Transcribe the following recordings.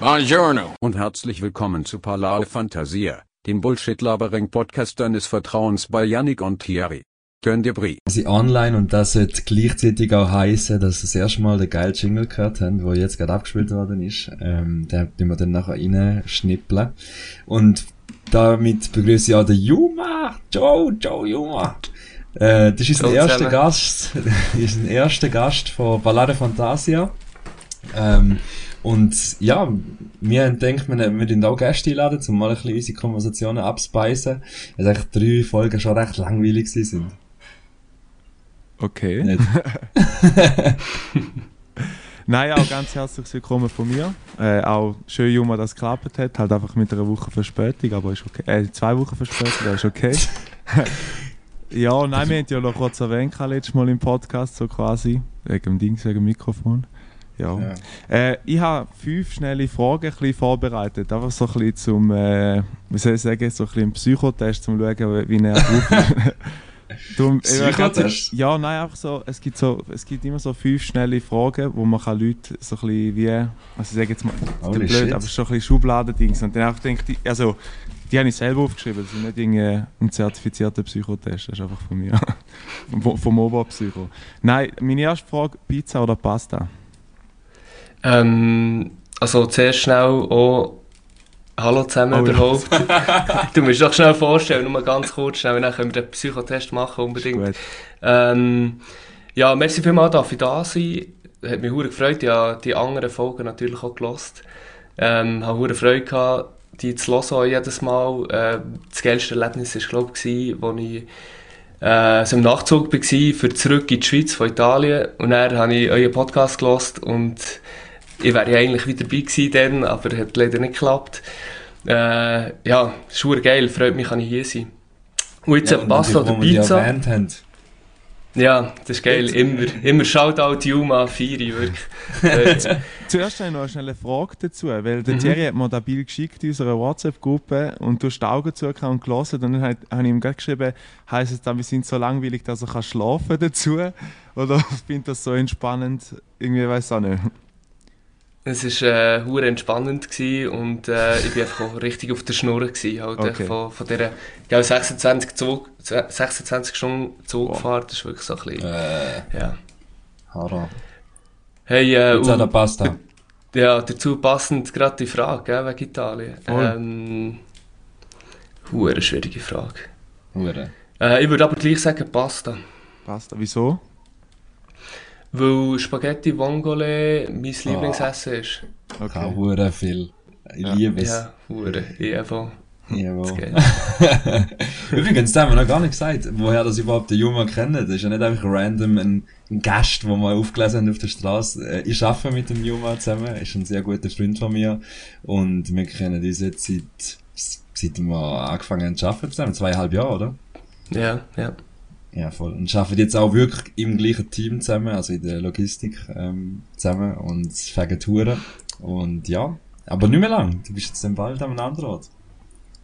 Buongiorno. Und herzlich willkommen zu Palao Fantasia, dem Bullshit-Labering-Podcast deines Vertrauens bei Yannick und Thierry. Gönn dir Brie. Sie online und das sollte gleichzeitig auch heißen, dass das erste Mal den geilen Jingle gehört haben, wo jetzt gerade abgespielt worden ist. Ähm, den den wir dann nachher reinschnippeln. Und damit begrüße ich auch den Juma. Joe, Joe Juma. Äh, das ist der erste. Gast, das ist der erste Gast von Ballade Fantasia. Ähm, und ja, wir haben gedacht, wir würden auch Gäste einladen, um mal ein bisschen unsere Konversationen abspeisen, weil eigentlich drei Folgen schon recht langweilig sind. Okay. Nein, auch ganz herzlich willkommen von mir. Äh, auch schön, Juma, dass es geklappt hat. Halt einfach mit einer Woche Verspätung, aber ist okay. Äh, zwei Wochen Verspätung, aber ist okay. ja, nein, wir haben ja noch kurz erwähnt, letztes Mal im Podcast, so quasi. Wegen dem Ding, wegen dem Mikrofon. Ja. Ja. Äh, ich habe fünf schnelle Fragen ein bisschen vorbereitet. Einfach so ein bisschen zum, äh, wie soll ich sagen, so ein bisschen Psychotest, um zu schauen, wie er ist. Darum, Psychotest? Ja, nein, einfach so, es gibt, so, es gibt immer so fünf schnelle Fragen, wo man kann Leute so ein bisschen wie, also ich sage jetzt mal, Holy blöd, shit. aber so ein bisschen Schubladendings. Und dann auch denke ich, also, die habe ich selber aufgeschrieben, das ist nicht irgendwie ein zertifizierter Psychotest, das ist einfach von mir. vom, vom Oberpsycho. Nein, meine erste Frage, Pizza oder Pasta? Ähm, also zuerst schnell auch Hallo zusammen Oh überhaupt. du musst doch schnell vorstellen, nur ganz kurz, schnell, dann können wir den Psychotest machen unbedingt. Ähm, ja, merci vielmals, darf ich da sein. Hat mich sehr gefreut, ich habe die anderen Folgen natürlich auch gelost. Ähm, habe sehr Freude gehabt, die zu hören jedes Mal. Äh, das geilste Erlebnis war, glaube ich, als ich äh, so im Nachzug war für zurück in die Schweiz von Italien. Und dann habe ich euren Podcast gelost und ich wäre ja eigentlich wieder dabei gewesen dann, aber hat leider nicht geklappt. Äh, ja, ist geil, freut mich, kann ich hier sein. Und jetzt Ja, und Pasta oder Pizza. Ja, das ist geil. Immer, immer Shoutout Juma, Firi, wirklich. Äh, Zuerst habe ich noch eine schnelle Frage dazu, weil der Mhm. Thierry hat mir das Bild geschickt in unserer WhatsApp-Gruppe und du hast die Augen zugehört und gelesen und dann hat- habe ich ihm gerade geschrieben, heisst es dann, wir sind so langweilig, dass er kann schlafen dazu? Oder findet das so entspannend? Irgendwie weiß auch nicht. Es war äh, hure entspannend gewesen und äh, ich war einfach auch richtig auf der Schnur gewesen, halt Okay. von, von dieser ja, 26, Zug, 26 Stunden Zugfahrt. Das ist wirklich so ein bisschen, Äh, ja. Horror. Hey, äh, oder und, Pasta? ja, dazu passend gerade die Frage, gell, wegen Italien. Voll. Ähm, hure schwierige Frage. Hure. Äh, ich würde aber gleich sagen Pasta. Passt. Wieso? Weil Spaghetti Vongole mein Lieblingsessen ist. Okay. Auch hure viel. Ich liebe es. Ja, hure. Ich einfach. Jawohl. Übrigens, das haben wir noch gar nicht gesagt, woher das überhaupt der Juma kennen. Das ist ja nicht einfach random ein, ein Gast, den wir aufgelesen haben auf der Straße. Äh, Ich arbeite mit dem Juma zusammen, er ist ein sehr guter Freund von mir. Und wir kennen uns jetzt seit, seit wir angefangen haben zu arbeiten zusammen. Zweieinhalb Jahre, oder? Ja, ja. Ja, voll. Und arbeiten jetzt auch wirklich im gleichen Team zusammen, also in der Logistik ähm, zusammen und fegen Touren. Und ja, aber nicht mehr lang. Du bist jetzt dann bald an einem anderen Ort.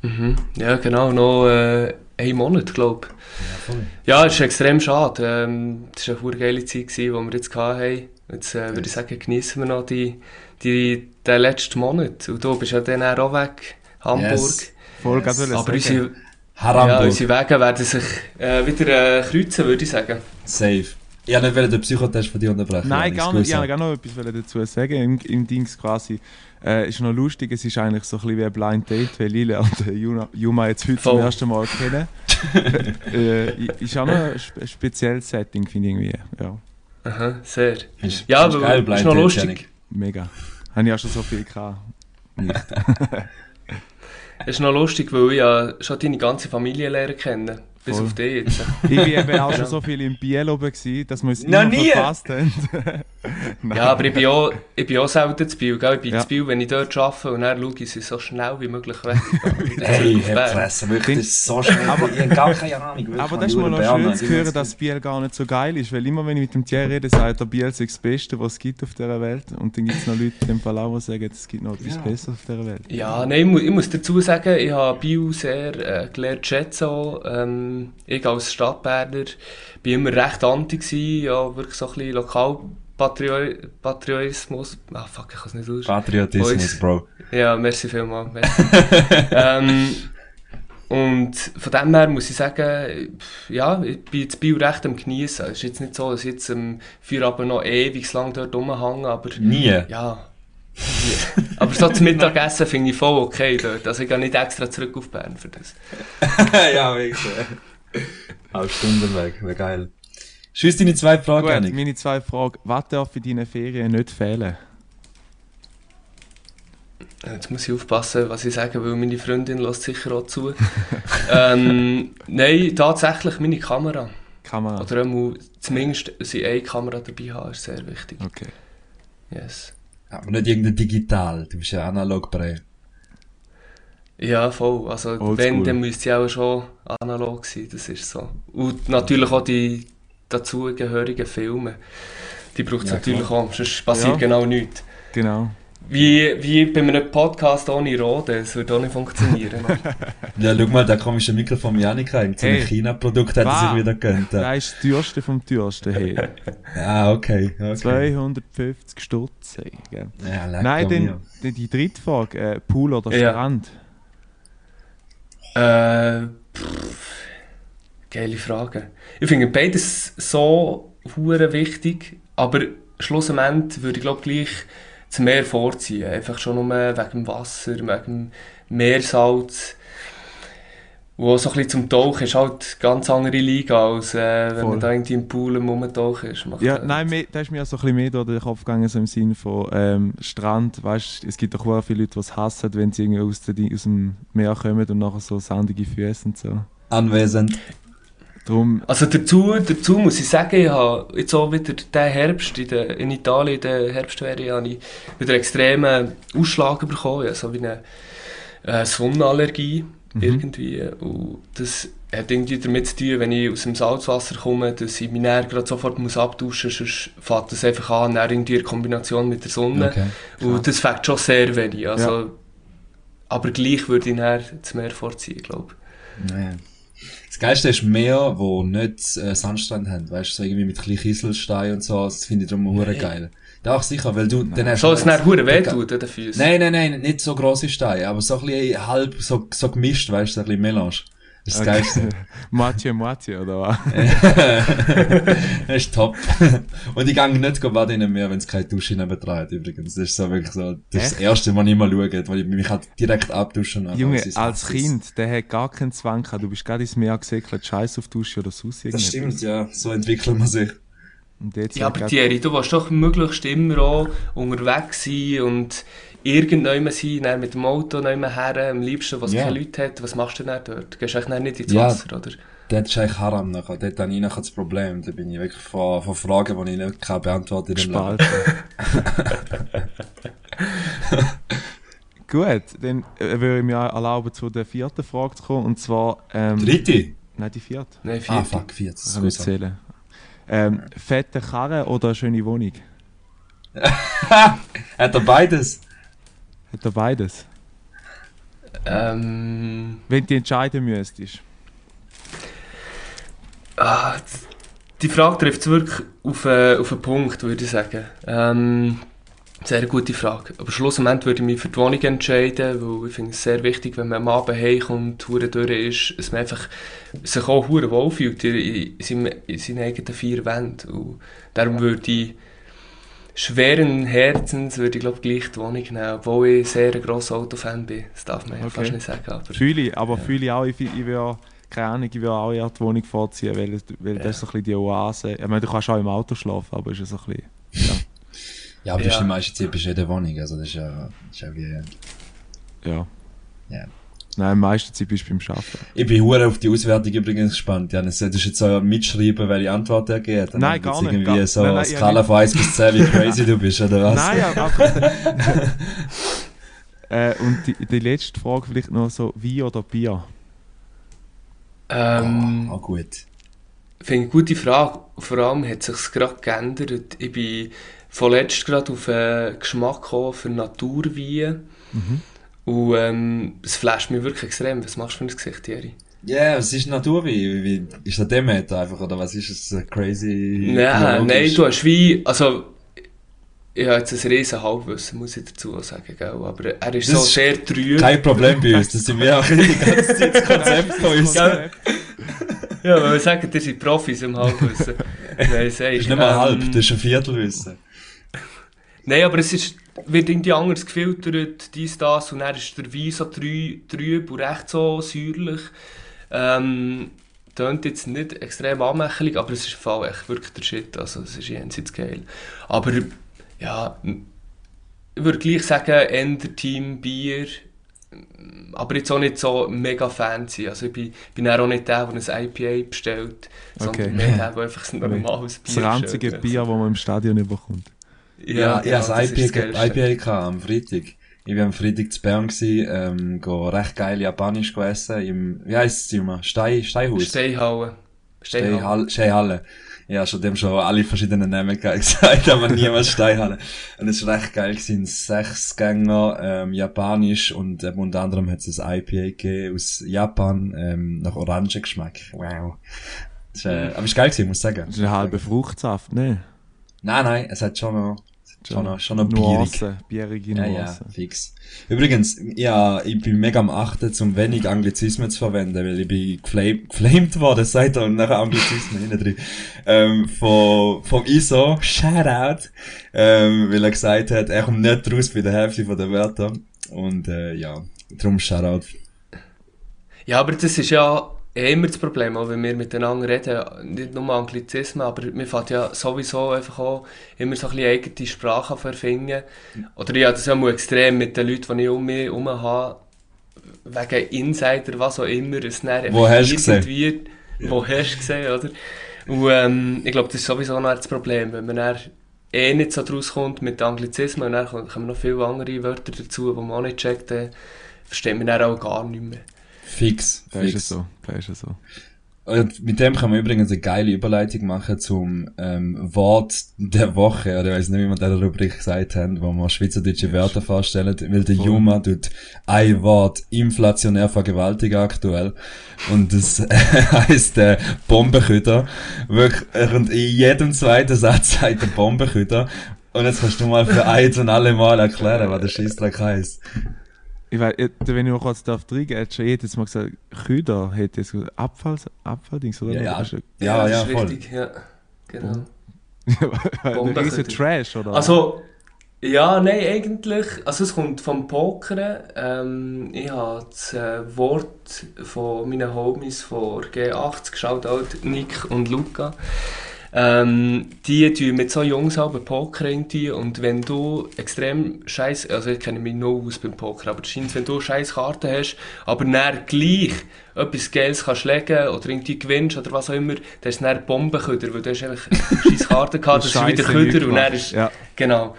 Mhm. Ja, genau. Noch äh, einen Monat, glaube ich. Ja, voll. Ja, es ist extrem schade. Ähm, es war eine geile Zeit, gewesen, die wir jetzt hatten. Jetzt äh, würde ich sagen, genießen wir noch die, die, den letzten Monat. Und du bist ja dann auch weg, Hamburg. Yes. Voll yes. Aber unsere, ja, Haramburg. unsere Wege werden sich äh, wieder äh, kreuzen, würde ich sagen. Safe. Ich wollte nicht den Psychotest von dir unterbrechen. Nein, gar nicht. Ich wollte noch etwas dazu sagen. Im, im Dings quasi. Äh, ist noch lustig, es ist eigentlich so ein bisschen wie ein Blind Date, weil ich lerne den Juma, Juma jetzt heute zum Voll. ersten Mal kennen. äh, ist auch noch ein, spe ein spezielles Setting, finde ich irgendwie. Ja, Aha, sehr. Ist- Ja, ist aber geil, ist noch Date, lustig. Janik. mega. Habe ich auch schon so viel gehabt. Es ist noch lustig, weil ich ja schon deine ganze Familie lernen kenne. Bis Voll. auf dich jetzt. Ich war eben auch schon so viel im Biel oben, gewesen, dass wir es Noch immer nie? verpasst haben. Ja, aber ich bin auch, ich bin auch selten zu Biel, gell? Ich bin Ja. zu Biel, wenn ich dort arbeite und dann schaue ich sie so schnell wie möglich weg. Hey, Herr. Fresse, wirklich, das ist so schnell. Aber- ich habe gar keine Ahnung. wirklich, Aber man, das ist mal noch schön zu hören, dass Biel gar nicht so geil ist, weil immer wenn ich mit dem Thierry rede, sagt er, Biel sei das Beste, was es gibt auf dieser Welt. Und dann gibt es noch Leute in dem Fall auch, die sagen, es gibt noch etwas Ja. Besseres auf dieser Welt. Ja, nein, ich, mu ich muss dazu sagen, ich habe Biel sehr äh, gelernt zu schätzen. auch. Ähm, ich als Stadtberner bin immer recht anti gewesen, ja, wirklich so ein bisschen lokal Patrio Patriotismus. Ah, fuck, ich kann es nicht aus. Patriotismus, Bro. Ja, merci vielmals. Merci. ähm, und von dem her muss ich sagen, ja, ich bin das Bio recht am Genießen. Es ist jetzt nicht so, dass ich jetzt am Feierabend noch ewig lang dort rumhänge, aber Nie. ja. nie. aber so zum Mittagessen finde ich voll okay dort. Also ich gehe nicht extra zurück auf Bern für das. ja, wirklich. Halb Stunden weg, wäre geil. Schieß deine zwei Fragen, Gut, Janik. meine zwei Fragen. Was darf in deinen Ferien nicht fehlen? Jetzt muss ich aufpassen, was ich sage, weil meine Freundin lässt sicher auch zu. ähm, nein, tatsächlich meine Kamera. Kamera. Oder einmal zumindest sie eine Kamera dabei haben, ist sehr wichtig. Okay. Yes. Aber nicht irgendein digital, du bist ja analog Bre. Ja, voll. Also Oldschool. wenn, dann müsste ich auch schon analog sein, das ist so. Und natürlich auch die dazugehörigen Filme. Die braucht es Ja, natürlich auch, sonst passiert Ja. genau nichts. Genau. Wie, wie bei einem Podcast ohne Rode, das würde auch nicht funktionieren. Ja, schau mal, der komische Mikrofon von Janik rein. So ein Hey. China-Produkt er Was? sich wieder gegönnt. Ja, Das ist das teuerste vom teuersten. Hey. ja okay. okay. 250 Stutz. Hey? Ja, lecker Nein, mir. dann die, dritte Frage. Äh, Pool oder Ja. Strand? äh, pff, geile Frage. Ich finde beides so hure wichtig, aber schlussendlich würde ich glaube gleich das Meer vorziehen. Einfach schon nur wegen dem Wasser, wegen dem Meersalz. Und auch so ein bisschen zum Tauchen ist halt eine ganz andere Liga, als äh, wenn Voll. man da irgendwie im Pool am Rumtauchen ist. Macht Ja, halt- nein, mir, da ist mir so ein bisschen mehr durch den Kopf gegangen, so im Sinne von ähm, Strand. Weißt es gibt doch auch viele Leute, die es hassen, wenn sie irgendwie aus, der, aus dem Meer kommen und nachher so sandige Füße und so. Anwesend. Darum, Also dazu, dazu muss ich sagen, ich habe jetzt auch wieder den Herbst in, der, in Italien, in der Herbstferien, habe ich wieder extremen Ausschlag bekommen, ja, so wie eine äh, Sonnenallergie irgendwie. Und das hat irgendwie damit zu tun, wenn ich aus dem Salzwasser komme, dass ich mich dann gerade sofort muss abduschen muss, sonst fängt das einfach an, irgendwie in Kombination mit der Sonne. Okay. Und das fängt schon sehr wenig. Also, Ja. Aber gleich würde ich dann das Meer vorziehen, glaube Ja. Das Geilste ist Meer, wo nicht äh, Sandstrand haben, weißt du, so irgendwie mit kleinen Kieselsteinen und so, das finde ich drum hure geil. Doch, sicher, weil du, dann ich. hast Soll es du- dann hure wehtun an den Füßen? Nein, nein, nein, nicht so grosse Steine, aber so ein bisschen halb, so, so gemischt, weißt du, so ein bisschen Melange. Das ist das Geilste. Matje Matje, oder was? das ist top. Und ich gehe nicht baden mehr, wenn es keine Dusche hat, übrigens. Das ist so wirklich so, das ist das Erste, was ich immer schaue, weil ich mich halt direkt abduschen kann. Junge, Das ist als. Kind, der hat gar keinen Zwang gehabt. Du bist gerade ins Meer gesäckelt, Scheiß auf Dusche oder sonst Das irgendetwas. stimmt, ja. So entwickelt man sich. Und jetzt Ja, aber Thierry, du willst doch möglichst immer auch unterwegs sein und irgendjemand sein, mit dem Auto nicht her, am liebsten, was Ja. keine Leute hat. Was machst du denn dort? Gehst du eigentlich nicht ins Ja. Wasser, oder? Dort ist eigentlich Haram nachher. Dort habe ich nachher das Problem. Da bin ich wirklich von, von Fragen, die ich nicht kann beantworten. Gespalten. Gut, dann äh, würde ich mir erlauben, zu der vierten Frage zu kommen. Und zwar, ähm, Dritte? nein, die vierte. Nein, Ah, vierte. fuck, 40. Das kann ich zählen. Ähm, fette Karre oder eine schöne Wohnung? Hat er beides? Hat er beides? Ähm, Wenn du entscheiden müsstest. ah, die Frage trifft es wirklich auf, äh, auf einen Punkt, würde ich sagen. Ähm, sehr gute Frage. Aber schlussendlich würde ich mich für die Wohnung entscheiden, weil ich finde es sehr wichtig, wenn man am Abend heimkommt, hure durch ist, dass man einfach sich auch hure wohlfühlt in, in, seinem- in seinen eigenen vier Wänden. Und darum würde ich schweren Herzens würde ich glaube gleich die Wohnung nehmen, obwohl ich sehr ein grosser Autofan bin. Das darf man ja Okay. fast nicht sagen. Aber Fühle ich, aber fühle ich auch, ich, ich will, keine Ahnung, ich will auch eher die Wohnung vorziehen, weil, es- weil das ist so ein bisschen die Oase. Ich meine, du kannst auch im Auto schlafen, aber es ist so ein bisschen, Ja, aber du bist Ja. die meiste Zeit bist du in der Wohnung. Also das ist ja, das ist ja wie... ja. Ja. Nein, meistens Zeit bist du beim Arbeiten. Ich bin hure auf die Auswertung übrigens gespannt. Ja, das solltest du jetzt auch mitschreiben, welche Antwort er geht. Dann Nein, gar nicht, irgendwie gar- so nein, eine nein, Skala nicht. von 1 bis 10, wie crazy du bist, oder was? Nein, aber... äh, und die, die letzte Frage vielleicht noch so, Wein oder Bier? ähm, Oh, gut. Finde ich eine gute Frage. Vor allem hat es sich gerade geändert. Ich bin vorletzt gerade auf einen Geschmack gekommen für Naturwein. Und ähm, es flasht mich wirklich extrem. Was machst du für ein Gesicht, Thierry? Ja, yeah, was ist Natur wie? wie ist das Demeter einfach, oder was ist es? äh, Crazy? Nein, nein, du hast Wein, also ich habe jetzt ein riesen Halbwissen, muss ich dazu sagen, gell? aber er ist das so sehr trüb. Kein Problem bei uns, das sind wir auch die ganze Zeit das Konzept von uns. ja, weil wir sagen, ihr seid Profis im Halbwissen. Nein, das ist nicht mal ähm, halb, das ist ein Viertelwissen. Nein, aber es ist, wird irgendwie anders gefiltert, dies, das, und er ist der Wein so trüb und recht so säuerlich. Ähm, Tönt jetzt nicht extrem anmächtig, aber es ist Fall echt wirklich der Shit. Also, es ist jenseits geil. Aber, ja, ich würde gleich sagen, Ender Team Bier, aber jetzt auch nicht so mega fancy. Also, ich bin, bin auch nicht der, der ein IPA bestellt, okay. sondern mehr der, der einfach ein normales Bier Das einzige Bier, das man im Stadion bekommt. Ja, ja, ja das, das IPA, IPA am Freitag. Ich war am Freitag zu Bern, gewesen, ähm, go recht geil Japanisch essen, im, wie heisst es immer? Stei, Steihaus? Steihalle. Steihalle. Steihalle. Ja, schon dem schon alle verschiedenen Namen gesagt, aber niemals Steihalle. Und es war recht geil gewesen, sechs Gänger, ähm, Japanisch und ähm, unter anderem hat es ein IPA gegeben aus Japan, ähm, nach Orangengeschmack. Wow. Das, äh, aber es war geil gewesen, muss ich sagen. Das ist ein halber Fruchtsaft, ne? Nein, nein, es hat schon noch Schon noch, schon noch Nuance, bierige Nuance. Ja, ja, fix. Übrigens, ja, ich bin mega am Achten, zum wenig Anglizismen zu verwenden, weil ich bin geflamed, geflamed worden, seit und nachher Anglizismen hinten drin. Ähm, von, vom ISO, Shoutout, ähm, weil er gesagt hat, er kommt nicht raus bei der Hälfte von der Wörter. Und, äh, ja, drum Shoutout. Ja, aber das ist ja immer das Problem, auch wenn wir miteinander reden, nicht nur Anglizismen, aber mir fällt ja sowieso einfach auch immer so ein bisschen eigene Sprache erfinden. Oder ja, das ist ja mal extrem mit den Leuten, die ich um mich herum habe, wegen Insider, was auch immer, es dann Wo hast du gesehen? Wird, ja. Wo hast du gesehen, oder? Und ähm, ich glaube, das ist sowieso noch das Problem, wenn man dann eh nicht so draus kommt mit Anglizismen und dann kommen noch viele andere Wörter dazu, die man auch nicht checkt, dann versteht man dann auch gar nicht mehr. Fix. Da ist es so. Da ist es so. Und mit dem kann man übrigens eine geile Überleitung machen zum ähm, Wort der Woche, oder ich weiß nicht, wie man da Rubrik gesagt haben, wo man schweizerdeutsche Wörter vorstellen, weil der. Juma tut ein Wort inflationär vergewaltigen aktuell und das äh, heisst äh, Bombenküter. Wirklich, und in jedem zweiten Satz sagt der Bombenküter und jetzt kannst du mal für eins und alle Mal erklären, was der Scheissdreck heisst. Ich weiß, wenn ich noch kurz darf reingehen, ich hätte jetzt mal gesagt, Küder hätte jetzt gesagt, Abfall, Abfalldings, oder? Ja, ja, ja, ja, ja voll. Richtig, ja, genau. Ein riesen Trash, oder? Also, ja, nein, eigentlich, also es kommt vom Pokern. Ähm, ich habe das äh, Wort von meinen Homies von G80 geschaut, Nick und Luca. Ähm, die tun mit so Jungs aber Poker irgendwie und wenn du extrem scheiß, also ich kenne mich nur aus beim Poker, aber scheint, wenn du scheiß Karten hast, aber dann gleich etwas Geld kannst legen oder irgendwie gewinnst oder was auch immer, dann ist es dann Bombenköder, weil du hast einfach scheiß Karten gehabt, das ist wieder Köder und dann ist, ja. genau.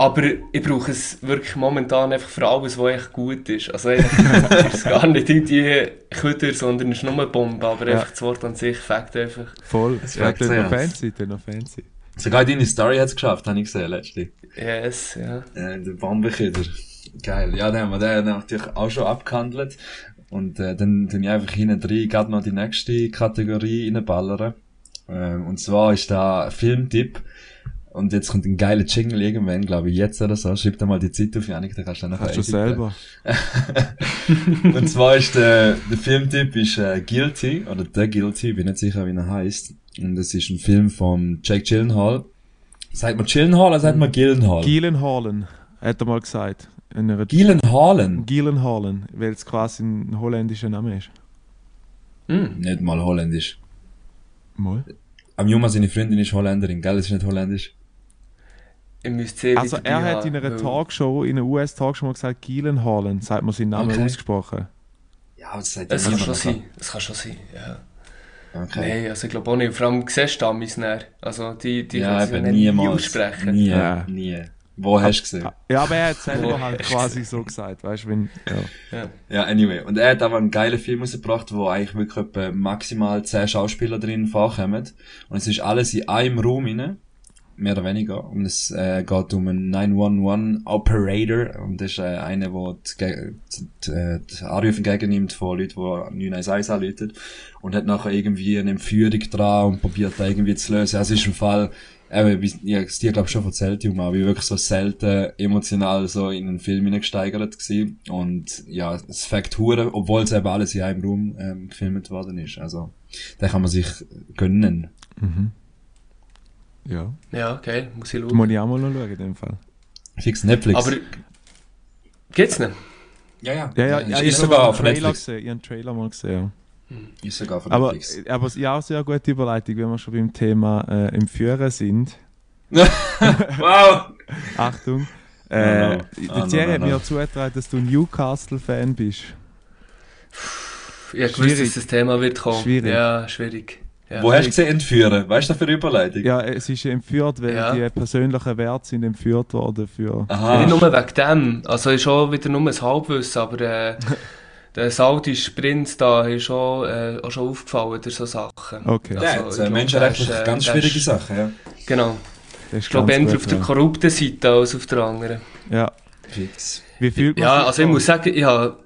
Aber ich brauche es wirklich momentan einfach für alles, was echt gut ist. Also ist es gar nicht irgendwie Köder, sondern es ist nur eine Bombe. Aber ja. einfach das Wort an sich fängt einfach. Voll, es fängt noch fancy, noch fancy. Sogar deine Story hat es geschafft, habe ich gesehen, letztlich. Yes, ja. Äh, der Bombenköder. Geil. Ja, den haben wir den natürlich auch schon abgehandelt. Und äh, dann tun ich einfach hinten drin gerade noch die nächste Kategorie reinballern. Äh, und zwar ist da Filmtipp. Und jetzt kommt ein geiler Jingle irgendwann, glaube ich, jetzt oder so. Schreib da mal die Zeit auf, Janik, dann kannst du dann noch Hast du selber. und zwar ist der, der Filmtipp ist äh, Guilty, oder The Guilty, bin nicht sicher, wie er heißt. Und das ist ein Film von Jake Gyllenhaal. Sagt man Gyllenhaal oder sagt man Gyllenhaal? Gyllenhaalen, hat er mal gesagt. Gyllenhaalen? Gyllenhaalen, weil es quasi ein holländischer Name ist. Hm. Nicht mal holländisch. Mal? Am Juma seine Freundin ist Holländerin, gell? Das ist nicht holländisch. Ich müsste also er hat in einer Talkshow, in einer US-Talkshow mal gesagt, Gielen Holland, sagt man seinen Namen okay. ausgesprochen. Ja, das, sagt das kann schon sein. Das kann schon sein, ja. Okay. Nein, also ich glaube auch nicht. Vor allem siehst du Amis näher. Also die, die ja, können sie nie aussprechen. Nie, ja. nie. Wo Ab, hast du gesehen? Ja, aber er hat selber halt quasi so gesagt, weißt du, wenn, ja. ja. Ja, anyway. Und er hat aber einen geilen Film rausgebracht, wo eigentlich wirklich maximal 10 Schauspieler drin vorkommen. Und es ist alles in einem Raum rein mehr oder weniger. Und es äh, geht um einen 911 Operator. Und das ist äh, einer, der die, die, äh, die Anrufe entgegennimmt von Leuten, die 911 anrufen. Und hat nachher irgendwie eine Entführung dran und probiert da irgendwie zu lösen. Also es ist ein Fall eben, wie- ich hab's dir, glaube ich, schon erzählt, aber ich wirklich so selten emotional so in einen Film hineingesteigert gewesen. Und ja, es fängt hure, obwohl es eben alles in einem Raum ähm, gefilmt worden ist. Also, den kann man sich gönnen. Mhm. Ja. Ja, geil, muss ich schauen. musst ich auch mal noch schauen in dem Fall. Fix Netflix. Aber geht's nicht? ja, ja. Ja, ja, ist, ja ist ich habe sogar einen auf Trailer Netflix. gesehen. Ich habe einen Trailer mal gesehen. Ist sogar auf Aber, Netflix. aber es ist ja auch sehr gute Überleitung, wenn wir schon beim Thema äh, im Führen sind. wow! Achtung. Äh, no. die Oh no, Thierry no, hat no. mir zugetragen, dass du Newcastle-Fan bist. Ich hab gewusst, Schwierig. dass das Thema wird kommen. Schwierig. Ja, schwierig. Ja. Wo hast du gesehen entführen? Weißt du, das für eine Überleitung? Ja, es ist entführt, weil Ja. die persönlichen Werte sind entführt worden für... Aha. Nicht nur wegen dem, also ist schon wieder nur ein Halbwissen, aber äh, der saudische Prinz da ist schon, äh, auch schon aufgefallen durch so Sachen. Okay, Ja, Also, das ich sind glaub, menschenrechtlich äh, ganz schwierige ist- Sachen, ja. Genau. das ist Ich glaube, gut, auf der ja. korrupten Seite als auf der anderen. Ja, Fix. wie fühlt man Ja, sich also ich muss sagen, ich habe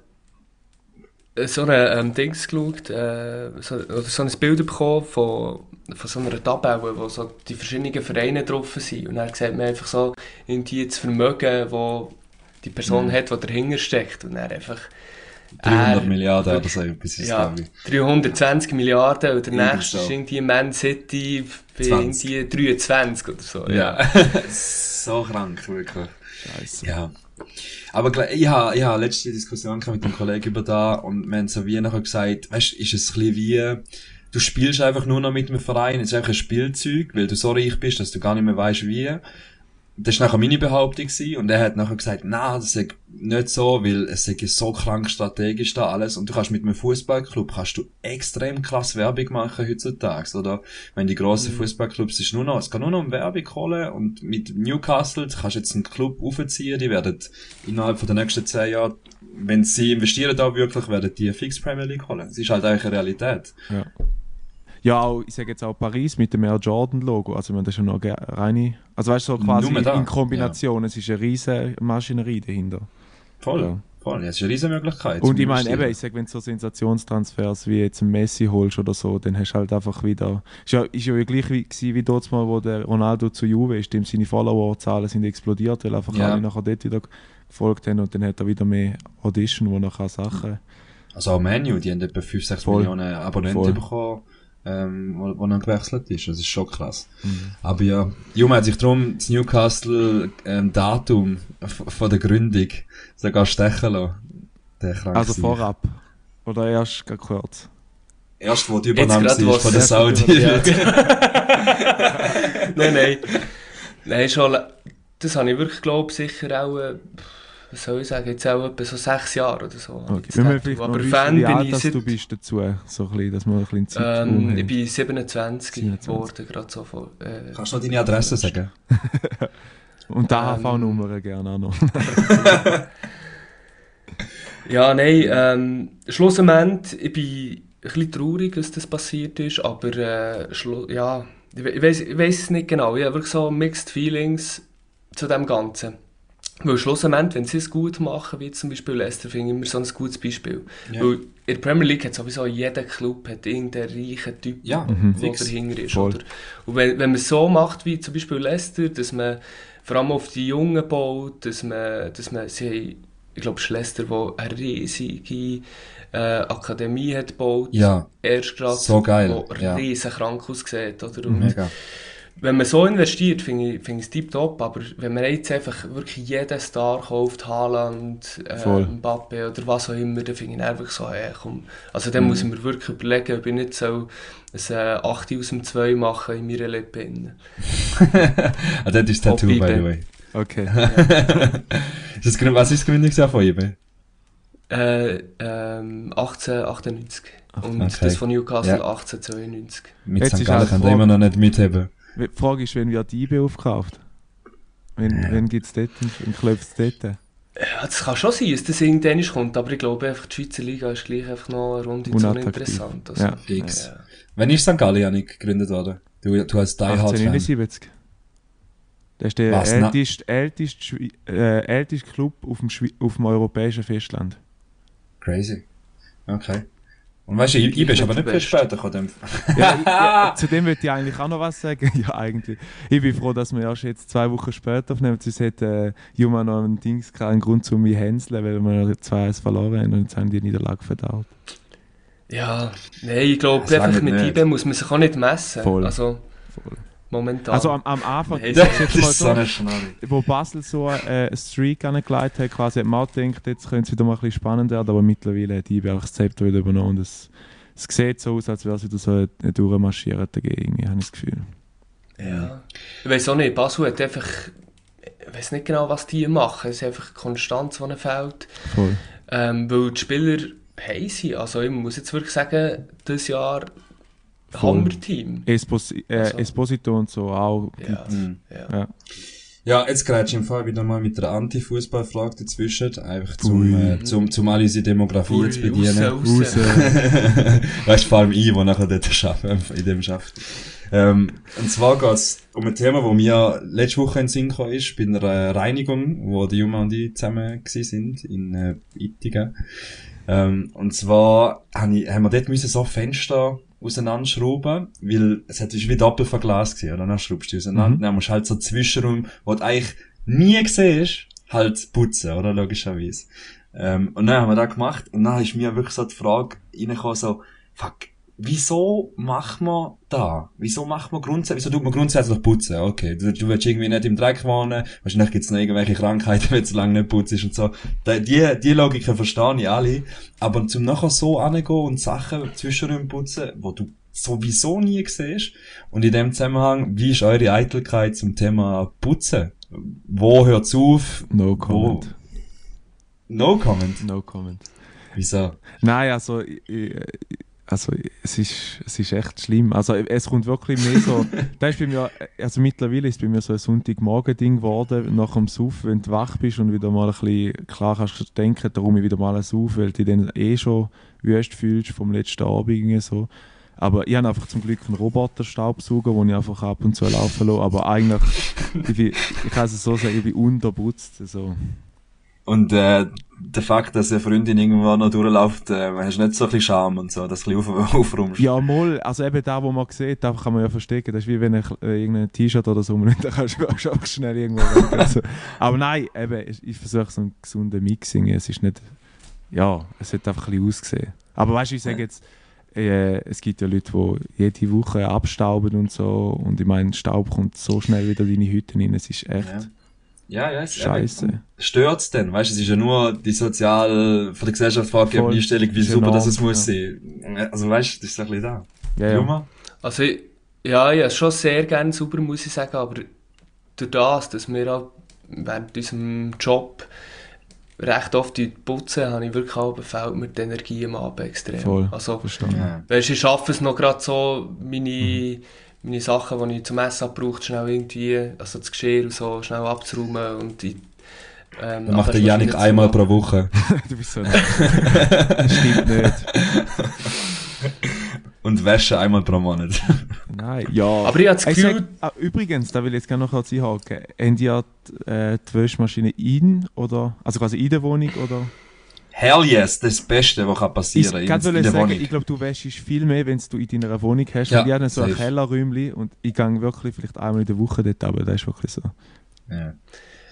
so ein ähm, Dings geschaut, äh, so, oder so ein Bild bekommen von, von so einer Tabelle, wo so die verschiedenen Vereine drauf sind. Und dann sieht man einfach so irgendwie das Vermögen, wo die Person Mhm. hat, die dahinter steckt. Und dann einfach 300 er- Milliarden oder so, etwas ist ja, glaube ich. 320 Milliarden und der nächste so. ist irgendwie Man City bei 20. irgendwie 23 oder so. Ja. so krank, wirklich. Scheiße. Ja. Aber ich habe, ich habe letzte Diskussion mit einem Kollegen über da und wir haben so wie nachher gesagt, weißt, ist es ein bisschen wie, du spielst einfach nur noch mit einem Verein, es ist einfach ein Spielzeug, weil du so reich bist, dass du gar nicht mehr weißt wie. Das war nachher meine Behauptung gewesen, und er hat nachher gesagt, na, das ist nicht so, weil es ist so krank strategisch da alles und du kannst mit einem Fußballclub kannst du extrem krass Werbung machen heutzutage, oder? Wenn die grossen Fußballclubs ist nur noch, es geht nur noch um Werbung holen und mit Newcastle kannst du jetzt einen Club aufziehen, die werden innerhalb von den nächsten zehn Jahren, wenn sie investieren da wirklich, werden die fix Premier League holen. Das ist halt eigentlich eine Realität. Ja. Ja, auch, ich sage jetzt auch Paris mit dem Air Jordan Logo. Also, meine, das ist ja noch reine. Also, weißt du, so quasi in, Kombination. Es ist eine riesige Maschinerie dahinter. Voll. Ja. Voll. Das ist eine riesige Möglichkeit. Und ich meine, eben, ich sage, wenn du so Sensationstransfers wie jetzt einen Messi holst oder so, dann hast du halt einfach wieder. Ist ja, ist ja gleich wie, wie dort mal, wo der Ronaldo zu Juve ist, dem seine Follower-Zahlen sind explodiert, weil einfach Ja. alle nachher dort wieder gefolgt haben und dann hat er wieder mehr Audition, wo nachher Sachen. Also auch Menu, die haben etwa 5, 6 Voll. Millionen Abonnenten Voll. bekommen, ähm, wo, wo er gewechselt ist. Das ist schon krass. Mhm. Aber ja, Juma hat sich darum das Newcastle ähm, von der Gründung sogar stechen lassen. Also Sieg. vorab. Oder erst kurz. Erst wo die Übernahme was- von der Saudi. Ja. nein, nein. Nein, schon, das habe ich wirklich, glaube ich, sicher auch, äh, was soll ich sagen, jetzt auch etwa so sechs Jahre oder so. Okay. Müssen nicht. vielleicht noch Aber wissen, Fan bin alt ich dass seit, du bist dazu. So ein bisschen, dass wir ein bisschen Zeit ähm, ich bin 27 27. geworden, gerade so von, äh, Kannst du noch deine Adresse sagen? Und die ähm, AHV-Nummer gerne auch noch. Ja, nein, ähm, schlussendlich, ich bin ein bisschen traurig, dass das passiert ist, aber äh, ja, ich, we- ich weiß es nicht genau. Ich habe wirklich so Mixed Feelings zu dem Ganzen. Weil schlussendlich, wenn sie es gut machen, wie zum Beispiel Leicester, finde ich immer so ein gutes Beispiel. Ja. Weil in der Premier League hat sowieso jeder Club hat irgendeinen reichen Typ, Ja, Mhm. der dahinter ist. Voll. Oder? Und wenn, wenn man es so macht, wie zum Beispiel Leicester, dass man vor allem auf die Jungen baut, dass man, dass man sie haben, ich glaube, Leicester, die eine riesige äh, Akademie hat gebaut, Ja, erst gerade, So geil, wo ja. Riesen krank aussieht. Oder? Und mega. Wenn man so investiert, finde ich, es tiptop, aber wenn man jetzt einfach wirklich jeden Star kauft, Haaland, äh. Mbappe oder was auch immer, dann finde ich einfach so, hey, komm. Also dann Mhm. muss ich mir wirklich überlegen, ob ich nicht so ein äh, 8 aus dem 2 machen in meiner Lippe. ah, das ist Tattoo, by the way. Okay. Ist das, was ist das Gründungsjahr von eBay? Äh, ähm, 1898. Und Okay. das von Newcastle Ja. 1892. Mit Jetzt St. ist Gallen halt kann immer noch nicht mitheben. Die Frage ist, wenn wird die IB aufgekauft? Wenn, Ja. wenn gibt es dort einen, Club dort? Ja, das kann schon sein, dass das irgendwann kommt, aber ich glaube einfach, die Schweizer Liga ist gleich einfach noch eine Runde zu uninteressant. Also, Ja. Fix. Ja. Wann ist St. Gallen, Janik, gegründet worden? Du, du als Die Hard Fan. 1879. Das ist der Was, älteste, älteste, äh, älteste Club auf dem, Schwe auf dem europäischen Festland. Crazy. Okay. Und weißt du, ich, ich bin nicht aber nicht viel später gekommen. Ja, ja, zu dem würde ich eigentlich auch noch was sagen. Ja, eigentlich. Ich bin froh, dass wir erst jetzt zwei Wochen später aufnehmen. Sonst hätte äh, Juma noch einen Dings gehabt, einen Grund zu mich hänseln, weil wir 2-1 verloren haben und jetzt haben die Niederlage verdaut. Ja, nein, ich glaube einfach mit. IBE muss man sich auch nicht messen. Voll. Also Voll. Momentan. Also am, am Anfang, Hey, ich Das sag's jetzt mal ist so eine wo Basel so äh, eine Streak angelegt hat, quasi hat man auch gedacht, jetzt könnte es wieder mal ein bisschen spannend werden, aber mittlerweile hat IB einfach das Zepter wieder übernommen und es, es sieht so aus, als wäre es wieder so eine, eine durchmarschierte dagegen, habe ich das Gefühl. Ja. Ich weiß auch nicht, Basel hat einfach, ich weiß nicht genau, was die machen. Es ist einfach die Konstanz, die ihnen fehlt. Voll. Ähm, weil die Spieler haben sie. Also ich muss jetzt wirklich sagen, dieses Jahr. Hammer-Team. Espos äh, Also- Esposito und so auch. Ja, Mhm. ja. Ja. Ja, jetzt grätsch ich im Fall wieder mal mit der Anti-Fußball-Frage dazwischen, einfach zum, äh, zum, zum alle unsere Demografie Ui, zu bedienen. raus, raus. Weißt du, vor allem ich, der nachher dort schafft, in dem schafft. Ähm, und zwar geht's um ein Thema, wo mir letzte Woche in Sinn gekommen ist, bei einer Reinigung, wo die Juma und ich zusammen gewesen sind, in äh, Ittigen. Ähm, und zwar haben wir dort müssen so Fenster auseinanderschrauben, weil es hat wie Doppelverglas gewesen, oder? Dann schraubst du auseinander, Mhm. dann musst du halt so Zwischenraum, wo du eigentlich nie siehst, halt putzen, oder? Logischerweise. Ähm, und dann haben wir das gemacht, und dann ist mir wirklich so die Frage reingekommen, so, fuck, wieso macht man da? Wieso macht man grundsätzlich, wieso tut man grundsätzlich putzen? Okay, du, du willst irgendwie nicht im Dreck wohnen, wahrscheinlich gibt's noch irgendwelche Krankheiten, wenn du lange nicht putzt und so. Da, die, die Logiken verstehe ich alle, aber zum nachher so angehen und Sachen zwischenräumen putzen, wo du sowieso nie siehst, und in dem Zusammenhang, wie ist eure Eitelkeit zum Thema Putzen? Wo hört's auf? no comment. No comment. No comment. Wieso? Nein, also, ich, ich, also es, ist, es ist echt schlimm. Also es kommt wirklich mehr so. da ist bei mir, also mittlerweile ist bei mir so ein Sonntagmorgen-Ding geworden, nach dem Suff, wenn du wach bist und wieder mal ein bisschen klar kannst denken, darum ich wieder mal ein Suff, weil du dich dann eh schon wüst fühlst vom letzten Abend so. Aber ich habe einfach zum Glück einen Roboter-Staubsauger, den ich einfach ab und zu laufen lasse. Aber eigentlich, ich, bin, ich kann es so sagen, ich bin unterputzt. Also. Und äh, der Fakt, dass eine Freundin irgendwo noch durchläuft, äh, hast du nicht so ein bisschen Scham und so, das ein bisschen auf, aufräumst. Ja, mal, also eben da, wo man sieht, da kann man ja verstecken. Das ist wie wenn ich äh, irgendein T-Shirt oder so nimmt, dann kannst du du einfach schnell irgendwo weg. Also, aber nein, eben, ich, ich versuche so einen gesunden Mixing. Es ist nicht, ja, es hat einfach ein bisschen ausgesehen. Aber weißt du, ich sage jetzt, äh, es gibt ja Leute, die jede Woche abstauben und so. Und ich meine, Staub kommt so schnell wieder in deine Hütte rein. Es ist echt Ja. Ja, ja, es scheiße. Stört's denn? Weißt du, es ist ja nur die sozial, von der Gesellschaft vorgegebene. Einstellung, wie Ist super das es muss sein. Also weißt du, das ist ein bisschen da. Ja, ja. Also, ich- ja, es schon sehr gerne sauber, muss ich sagen, aber durch das, dass wir auch während unserem Job recht oft putzen, habe ich wirklich auch fehlt mir die Energie am Abend extrem. Voll. Also, Verstanden. Ja. weißt, ich schaffe es noch gerade so, meine, meine Sachen, die ich zum Essen brauche, schnell irgendwie, also das Geschirr und so, schnell abzuräumen und die, ähm, Dann macht der Janik einmal pro Woche. du bist so ein Das stimmt nicht. Und Wäsche einmal pro Monat. Nein, ja. Aber ich habe das Gefühl, sag, ah, übrigens, da will ich jetzt gerne noch kurz einhaken. Haben die, äh, die Wäschmaschine in oder, also quasi in der Wohnung oder? Hell yes, das ist das Beste, was kann Ich passieren in, kann in sagen, Wohnung. ich glaube, du wäschst viel mehr, wenn du in deiner Wohnung hast. Ja, weil ich habe so ein. Kellerräumchen und ich gehe wirklich vielleicht einmal in der Woche dort, aber das ist wirklich so. Ja.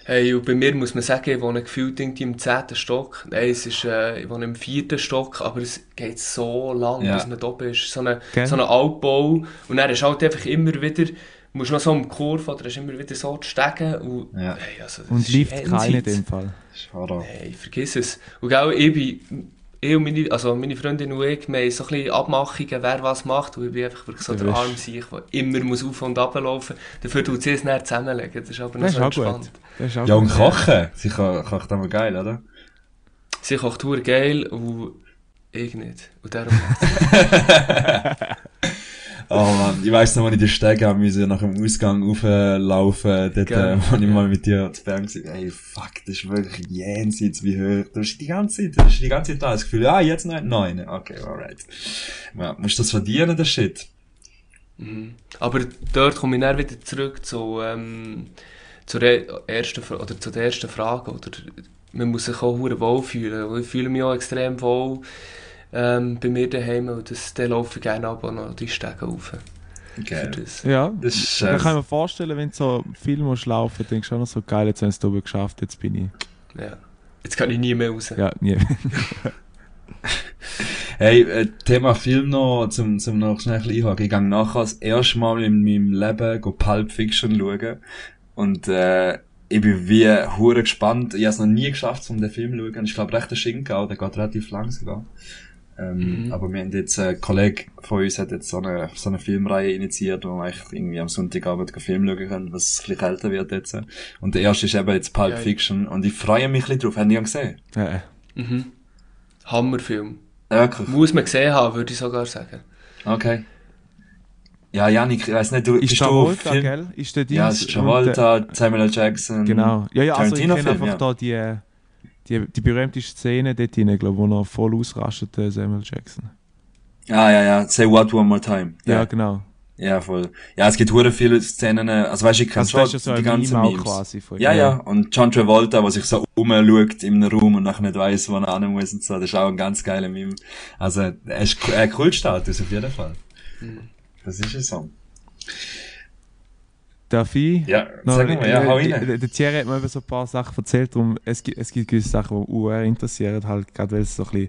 Hey, und bei mir muss man sagen, ich wohne gefühlt irgendwie im 10. Stock. Nein, es ist, äh, ich wohne im 4. Stock, aber es geht so lang, Ja. bis man da oben ist. So ein so Altbau. Und dann ist halt einfach immer wieder, musst noch so um die Kurve, oder hast immer wieder so die Stege. Und, Ja. hey, also, das Und ist Lift keine in dem Fall. Horror. Hey, vergiss es. Und gell, ich bin, ich und meine, also meine Freundin und ich, wir haben so ein bisschen Abmachungen, wer was macht. Und ich bin einfach wirklich so Du der bist- Arm sich, der immer muss auf und ab laufen. Dafür tut sie es näher zusammenlegen. Das ist aber noch Das ist so auch entspannt. Auch Ja, und kochen. Sie ko- kocht immer geil, oder? Sie kocht hure geil und ich nicht. Und darum macht Oh man, ich weiss noch, als ich den Steg haben müssen, nach dem Ausgang auflaufen, dort, äh, wo ich mal mit dir zu Bern war. Ey, fuck, das ist wirklich jenseits wie hoch. Du hast die ganze Zeit, du hast die ganze Zeit da das Gefühl, ah, jetzt nein, nein, okay, alright. Ja, musst du das verdienen, der Shit? Mhm. Aber dort komme ich dann wieder zurück zu, ähm, zur e- ersten, oder zu der ersten Frage. Oder man muss sich auch wohl fühlen. Ich fühle mich auch extrem wohl ähm, bei mir daheim und das, dann laufe ich gerne aber noch die Stege rauf. Geil. Das. Ja, Das ist, äh, kann ich mir vorstellen, wenn du so viel musst laufen, denkst du auch noch so geil, jetzt haben es oben geschafft, jetzt bin ich. Ja. Jetzt kann ich nie mehr raus. Ja, nie. Hey, äh, Thema Film noch, zum, zum noch schnell ein bisschen einhaken. Ich gehe nachher das erste Mal in meinem Leben go Pulp Fiction schauen. Und, äh, ich bin wie hure gespannt. Ich habe es noch nie geschafft, um den Film zu schauen. Ich glaube, recht ein Schinken der geht relativ lang sogar. Ähm, Mhm. Aber wir haben jetzt, äh, ein Kollege von uns hat jetzt so eine, so eine Filmreihe initiiert, wo wir eigentlich irgendwie am Sonntagabend einen Film schauen können, was ein bisschen älter wird jetzt. Und der erste ist eben jetzt Pulp Ja. Fiction. Und ich freue mich ein bisschen drauf. Haben die ihn gesehen? Äh, Mhm. Hammerfilm. Ja, wirklich? Muss man gesehen haben, würde ich sogar sagen. Okay. Ja, Janik, ich weiss nicht, du ist bist du Travolta, Film- gell? Ist der Dings? Ja, es ist und, Travolta, Samuel L. Jackson. äh, Genau. Ja, ja, also ich kenne einfach ja. da die, die, die berühmte Szene dort drin, glaube wo er voll ausrastet, der Samuel Jackson. Ah, ja, ja, Say What One More Time. Ja, Ja, genau. ja voll. Ja, es gibt hure viele Szenen, äh, also weißt du, ich kenne Also schon ja so die ganzen Meme Memes. quasi. Von, Ja, ja, und John Travolta, der sich so umschaut in einem Raum und nachher nicht weiss, wo er hin muss und so, das ist auch ein ganz geiler Meme. Also, er ist ein Kultstatus auf jeden Fall. Das ist es so. Darf ich? Ja, Noch- sag mal, ja, hau rein. Der Thierry hat mir eben so ein paar Sachen erzählt, darum, es gibt, es gibt gewisse Sachen, die UR interessieren, halt, gerade weil es so ein bisschen,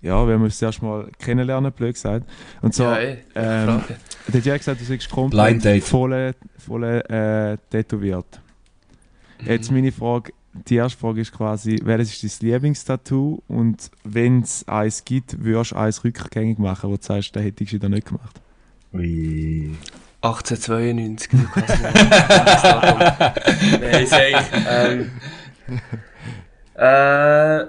ja, wenn wir uns erst mal kennenlernen, blöd gesagt. Und so, ja, ey, ähm, der Thierry hat gesagt, du Blind komplett voll, voll äh, tätowiert. Jetzt Mhm. meine Frage, die erste Frage ist quasi, welches ist dein Lieblingstattoo und wenn es eins gibt, würdest du eins rückgängig machen, wo du sagst, den hätte ich wieder nicht gemacht? Ui. 1892, so quasi. Nein, sag ich. Ähm, äh,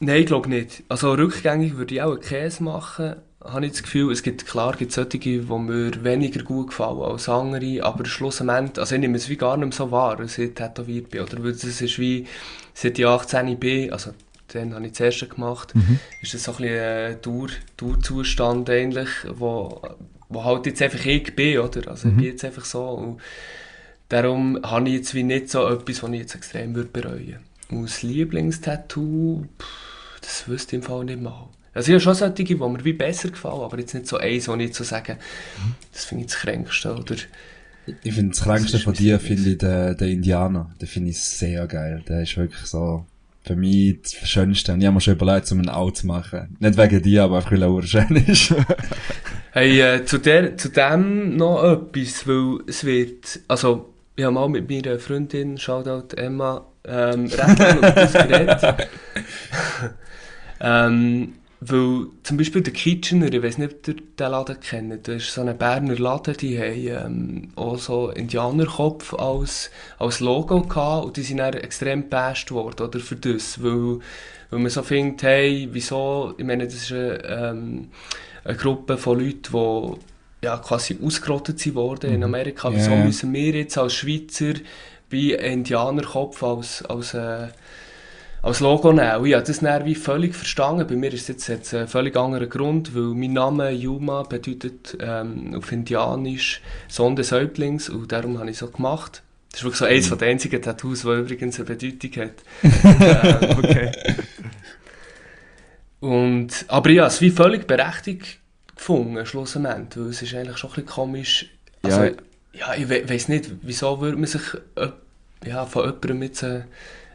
nein, ich glaube nicht. Also rückgängig würde ich auch einen Käse machen. Habe ich das Gefühl, es gibt, klar gibt es solche, die mir weniger gut gefallen als andere, aber schlussendlich, also ich nehme es wie gar nicht mehr so wahr, als ich tätowiert bin. Oder weil es ist wie, seit ich 18 bin, also dann habe ich das erste gemacht, ist das so ein bisschen ein Dauer, Dauerzustand eigentlich, wo, wo halt jetzt einfach ich bin, oder? Also ich bin jetzt einfach so und darum habe ich jetzt wie nicht so etwas, was ich jetzt extrem würde bereuen. Und das Lieblingstattoo, pff, das wüsste ich im Fall nicht mal. Also ich habe schon solche, die mir wie besser gefallen, aber jetzt nicht so eins, wo ich jetzt so sage, das finde ich das Kränkste, oder? Ich finde das Kränkste von dir, finde ich den, den Indianer. Den finde ich sehr geil. Der ist wirklich so, für mich das Schönste. Ich habe mir schon überlegt, um ein Auto zu machen. Nicht wegen dir, aber einfach weil er urschön ist. Hey, äh, zu, der, zu dem noch etwas, weil es wird, also, ich habe mal mit meiner Freundin, Shoutout Emma, ähm, recht lange über das geredet. ähm, weil zum Beispiel der Kitchener, ich weiß nicht, ob ihr den Laden kennt, das ist so ein Berner Laden, die haben ähm, auch so Indianerkopf als, als Logo gehabt und die sind dann extrem gepasst worden, oder, für das, weil, weil man so findet, hey, wieso, ich meine, das ist eine, ähm, eine Gruppe von Leuten, die ja, quasi ausgerottet sind worden in Amerika. Wieso ja. müssen wir jetzt als Schweizer wie ein Indianerkopf als, als, äh, als Logo nehmen? Ich habe das dann wie völlig verstanden. Bei mir ist es jetzt, jetzt ein völlig anderer Grund, weil mein Name Yuma bedeutet ähm, auf Indianisch Sohn des Häuptlings und darum habe ich so gemacht. Das ist wirklich so eines von den einzigen Tattoos, das übrigens eine Bedeutung hat. ähm, Okay. und, aber habe es wie völlig berechtigt gefunden, schlussendlich, weil es ist eigentlich schon ein bisschen komisch. Also, Ja. ja, ich we weiss nicht, wieso würde man sich äh, ja, von jemandem mit so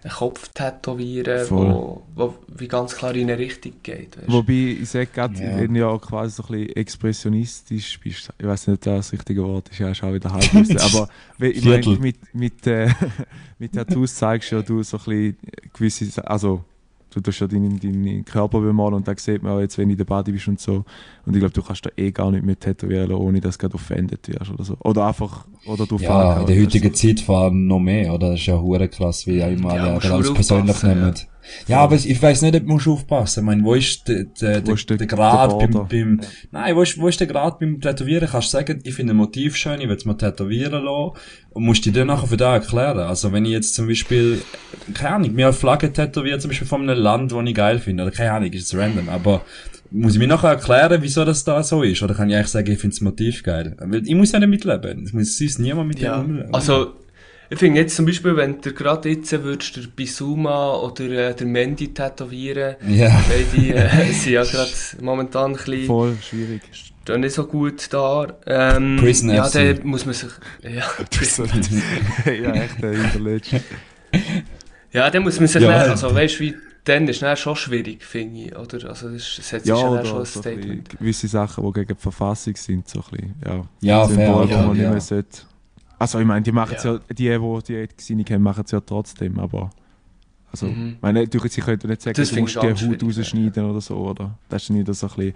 einen Kopf tätowieren, Voll. wo, wo wie ganz klar in eine Richtung geht. Weißt? Wobei, ich sage gerade, Ja. wenn du ja quasi so ein bisschen expressionistisch bist, ich weiß nicht, ob das das richtige Wort ist, ja, ist auch wieder halb aber wenn, ich meine, mit, mit, äh, mit Tattoos zeigst ja du so ein bisschen gewisse, also du tust ja deinen, deinen Körper bemalen und da sieht man auch jetzt, wenn du in der Body bist und so und ich glaube, du kannst da eh gar nicht mehr tätowieren, ohne dass du gerade offended wirst oder so. Oder einfach, oder du Ja, in der heutigen. Zeit allem noch mehr, oder? Das ist ja hure krass, wie auch immer Ja, alle musst das alles schon persönlich nehmen. Ja, aber ich weiss nicht, ob du musst aufpassen. Ich meine, wo ist der, der, Wo der, ist der- der Grad der beim, beim, nein, wo ist, wo ist der Grad beim Tätowieren? Kannst du sagen, ich finde ein Motiv schön, ich will es mir tätowieren lassen, und musst dich dann nachher für das erklären. Also, wenn ich jetzt zum Beispiel, keine Ahnung, mir eine Flagge tätowiert, zum Beispiel von einem Land, das ich geil finde, oder keine Ahnung, ist jetzt random, aber, muss ich mir nachher erklären, wieso das da so ist? Oder kann ich eigentlich sagen, ich finde das Motiv geil? Weil ich muss ja nicht mitleben. Es muss sonst niemand mit ja, dem umleben. also Ich finde jetzt zum Beispiel, wenn du gerade jetzt würdest, der Bisuma oder äh, der Mendy tätowieren, Ja. weil die äh, sind ja gerade momentan ein bisschen Voll schwierig. stehen nicht so gut da. Ähm, Prison ja, dann muss man sich, ja, ja, echt der Hinterletzte. ja, dann muss man sich, Ja, ja. also weißt du, wie, dann ist es schon schwierig, finde ich, oder? Also das, das setzt Ja, ja, oder schon ein so Statement. gewisse Sachen, die gegen die Verfassung sind, so ein bisschen, ja. Ja, Symbol, fair, wo ja, man nicht ja. mehr sollte. Also ich meine, die machen Ja. ja, die, die die Gesinnung haben, machen es ja trotzdem, aber also, Mhm. ich meine, du, sie können nicht sagen, Das du musst die Haut rausschneiden oder so, oder? Das ist nicht so ein bisschen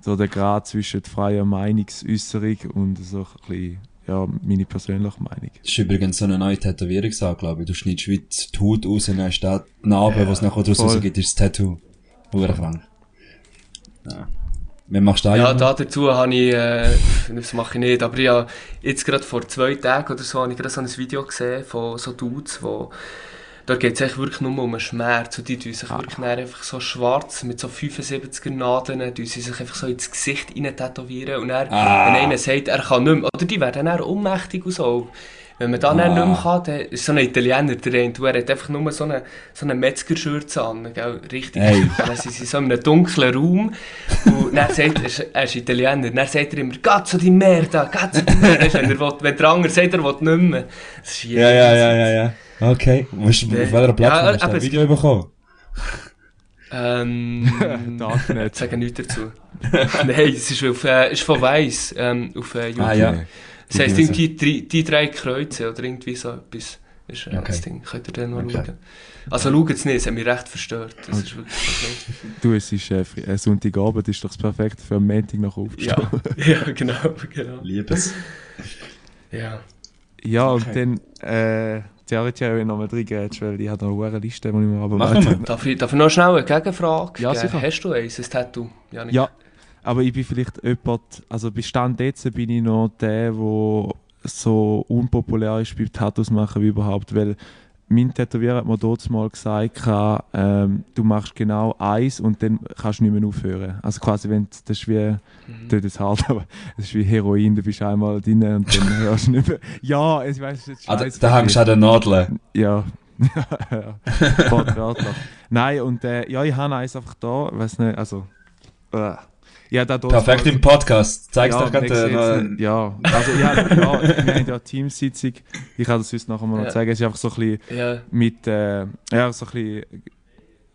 so der Grad zwischen freier Meinungsäußerung und so ein bisschen, ja, meine persönliche Meinung. Das ist übrigens so eine neue Tätowierungsart, glaube ich. Du schneidest wie die Haut raus und dann da die Narbe, was nachher draus rausgeht, ist das Tattoo. Hure krank. Ja. Wie machst du? Ja, da dazu habe ich, äh, das mache ich nicht, aber habe jetzt gerade vor zwei Tagen oder so, habe ich gerade so ein Video gesehen von so Dudes, wo, da geht es eigentlich wirklich nur um einen Schmerz und die tun sich wirklich dann einfach so schwarz mit so 75er Nadeln, tun sie sich einfach so ins Gesicht rein tätowieren und dann, Ah. wenn einer sagt, er kann nicht mehr, oder die werden dann ohnmächtig und so. Wenn man dann Ah. nicht mehr kann, dann ist so ein Italiener, der eine, er hat einfach nur so eine, so eine Metzgerschürze an, gell? richtig. Hey. Dann sind sie so in einem dunklen Raum und dann sagt er, ist- er ist Italiener, dann sagt er immer, «Cazzo di merda, cazzo di merda!» Wenn, er will, wenn der andere sagt, er will nicht mehr. Das ist Ja, ja, ja, ja, ja. Okay. Du, auf welcher Plattform Ja, hast du es- Video bekommen? Ähm, Darknet. ich sage nichts dazu. Nein, es ist, auf, äh, ist von Weiss ähm, auf äh, YouTube. Ah, ja. Das heisst Die irgendwie die, die drei Kreuze oder irgendwie so etwas. Ist äh, Okay. das Ding. Könnt ihr dann mal Okay. schauen. Also schaut es nicht, es hat mich recht verstört. Das ist wirklich Du, es ist äh, äh, Sonntagabend, ist doch das perfekte für am Montag noch aufstehen. Ja, ja, genau, genau. Liebes. Ja. Ja, und Okay. dann, äh, theoretisch habe ich noch mal reingrätscht, weil ich habe noch eine Liste, die ich mir Machen abarbeiten wir. Darf ich, darf ich noch schnell eine Gegenfrage Ja, geben? sicher. Hast du eins, ein Tattoo? Janik? Ja, aber ich bin vielleicht jemand, also bis Stand jetzt bin ich noch der, der so unpopulär ist beim Tattoos machen wie überhaupt, weil mein Tätowierer hat mir dort mal gesagt, ähm, du machst genau eins und dann kannst du nicht mehr aufhören. Also quasi, wenn du- das ist wie, Mhm. das ist hart, aber es ist wie Heroin, du bist einmal drin und dann hörst du nicht mehr. Ja, ich weiß, es ist Ah, da, da hängst du an den Nadeln. Ja. ja. Wortwörtlich. Nein, und äh, ja, ich habe eins einfach da, weiß nicht, also. Äh, ja, da Perfekt im Podcast. Zeig's ja, doch gerade. Äh, ja, also ja, ja, wir haben ja Teamsitzung. Ich kann das sonst nachher mal noch Ja. zeigen. Es ist einfach so ein bisschen Ja, mit, äh, ja, so ein bisschen,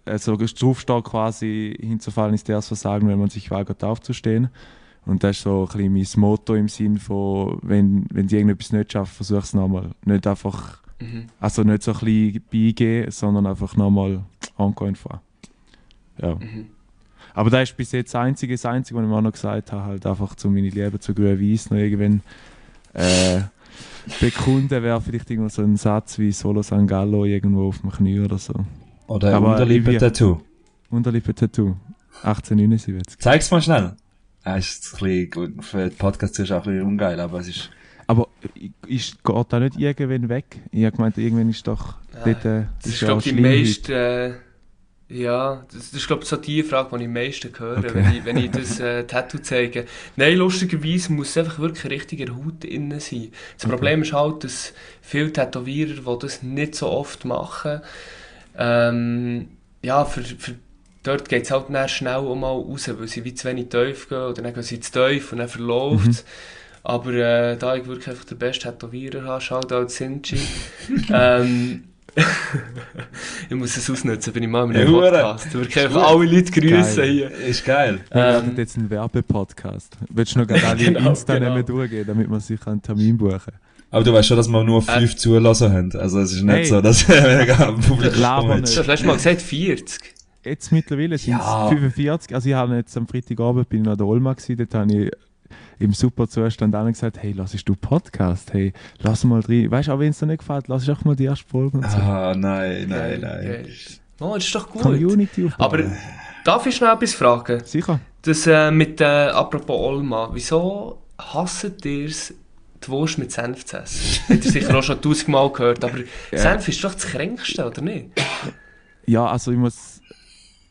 äh, so draufstehen quasi, hinzufallen ist das Versagen, wenn man sich weigert aufzustehen. Und das ist so ein bisschen mein Motto im Sinn von, wenn, wenn sie irgendetwas nicht schaffen, versuch es nochmal. Nicht einfach, mhm. also nicht so ein bisschen beigehen, sondern einfach nochmal encore fahren. Ja. Mhm. Aber das ist bis jetzt das Einzige, das Einzige, was ich mir auch noch gesagt habe, halt einfach zu meiner Liebe zu Grün Weiss noch irgendwann äh, bekunden wäre vielleicht irgendwo so ein Satz wie Solo Sangallo irgendwo auf dem Knie oder so. oder ein Aber Unterlippe-Tattoo. Unterlippe-Tattoo. 1879. Zeig's mal schnell. Ah, ist ein bisschen, gut, für den Podcast ist es auch ein bisschen ungeil, aber es ist, Aber i- ist, geht da nicht irgendwann weg? Ich habe gemeint, irgendwann ist doch Nein, dort, äh, Das ist, ja glaube die meiste, äh, ja, das, das ist, glaube ich, so die Frage, die ich am meisten höre, Okay. wenn, ich, wenn ich das äh, Tattoo zeige. Nein, lustigerweise muss es einfach wirklich richtig in der Haut innen sein. Das Okay. Problem ist halt, dass viele Tätowierer, die das nicht so oft machen, ähm, ja, für, für dort geht es halt dann schnell auch mal raus, weil sie wie zu wenig tief gehen oder dann gehen sie zu tief und dann verläuft es. Aber äh, da ich wirklich einfach den besten Tätowierer habe, schaut auch Sinchi. ähm, ich muss es ausnutzen, bin ich mal mit Ja, einem hure. Podcast. Einfach gut. alle Leute grüßen Geil. hier. ist geil. Wir Ähm, jetzt einen Werbepodcast. Willst du noch gerade alle Genau, Insta genau. nehmen durchgehen, damit man sich einen Termin buchen Aber du weißt schon, dass wir nur fünf Äh. Zulassen haben. Also es ist nicht Hey. so, dass wir mega am Publikum haben. nicht. du hast letztes Mal gesagt 40. Jetzt mittlerweile sind es Ja. 45. Also ich habe jetzt am Freitagabend bin ich noch in der Olma gewesen, dort habe ich im super Zustand dann gesagt, hey, lass du Podcast? Hey, lass mal rein. Weißt du, auch wenn es dir nicht gefällt, lass auch mal die erste Folge und so. Ah, nein, nein, nein. Oh, das ist doch gut. Community aufbauen. Aber darf ich schnell etwas fragen? Sicher. Das äh, mit, äh, apropos Olma, wieso hasst ihr es, die Wurst mit Senf zu essen? Habt ihr sicher auch schon tausendmal gehört, aber Ja. Senf ist doch das Kränkste, oder nicht? Ja, also ich muss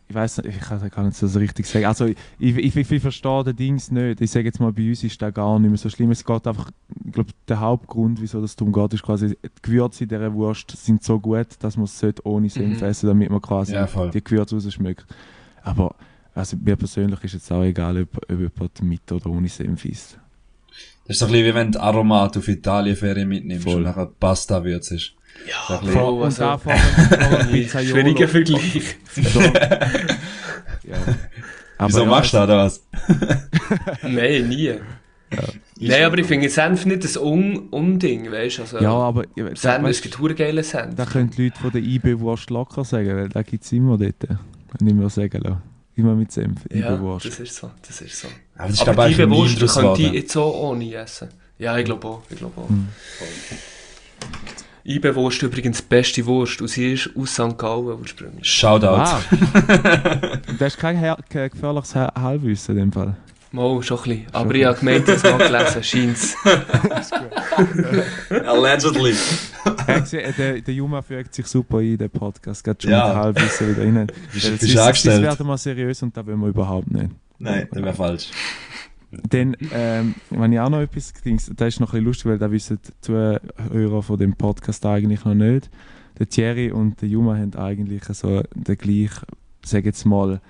ich weiß nicht, ich kann das gar nicht so richtig sagen. Also ich, ich, ich, ich verstehe den Dings nicht. Ich sage jetzt mal, bei uns ist das gar nicht mehr so schlimm. Es geht einfach, ich glaube, der Hauptgrund, wieso das darum geht, ist quasi, die Gewürze in dieser Wurst sind so gut, dass man es ohne Senf Mhm. essen damit man quasi Ja, die Gewürze rausschmeckt. Aber also mir persönlich ist jetzt auch egal, ob, ob jemand mit oder ohne Senf isst. Das ist so ein bisschen wie wenn du Aromat auf Italienferien mitnimmst Voll. und nachher Pasta würzest. Ja, ein da vor allem Pizzaiolo. schwieriger Vergleich. So. ja. Wieso ja, machst du oder was? Nein, nie. Nein, aber ich finde Senf nicht das Un Unding, weißt du? Also, Ja, aber ja, da, Senf, es weißt, gibt hure geile Senf. da können die Leute von der IB-Wurst locker sagen, weil da gibt es immer dort. Nicht mehr sagen lassen. Immer mit Senf, ja, IB-Wurst. das ist so, das ist so. Aber das ist aber ich die ein Wurst Indus könnte ich geworden. jetzt so ohne essen. Ja, ich glaube auch, ich glaube auch. Mhm. IB-Wurst übrigens die beste Wurst und sie ist aus St. Gallen ursprünglich. Shoutout. Ah. das ist kein, Her kein gefährliches Her Halbwissen in dem Fall. Mal, schon ein bisschen. Aber ich habe gemeint, das mal gelesen, scheint's. Allegedly. Er gesehen, der, der Juma fügt sich super ein, der Podcast. Geht schon Ja. mit Halbwissen wieder rein. Bist, bist sonst angestellt? werden wir seriös und das wollen wir überhaupt nicht. Nein, das wäre falsch. Dann, ähm, wenn ich auch noch etwas gedings, das ist noch ein lustig, weil da wissen die Zuhörer von dem Podcast eigentlich noch nicht. Der Thierry und der Juma haben eigentlich so den gleichen, sag jetzt mal,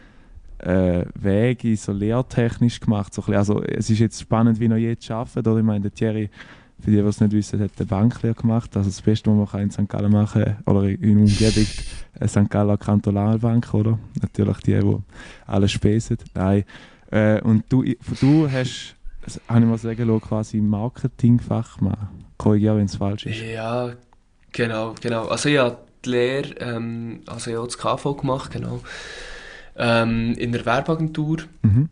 äh, Wege so lehrtechnisch gemacht. So also es ist jetzt spannend, wie er jetzt arbeitet. Oder? Ich meine, der Thierry, für die, die es nicht wissen, hat eine Banklehre gemacht. Also das Beste, was man kann in St. Gallen machen kann, oder in Umgebung, eine St. Gallen Kantonalbank, oder? Natürlich die, die alles spesen. Nein. Äh, und du, du hast, habe ich mal sagen lassen, quasi Marketingfachmann. Korrigiere, wenn es falsch ist. Ja, genau, genau. Also ich habe die Lehre, ähm, also ich habe das KV gemacht, genau. Ähm, in der Werbeagentur. Mhm.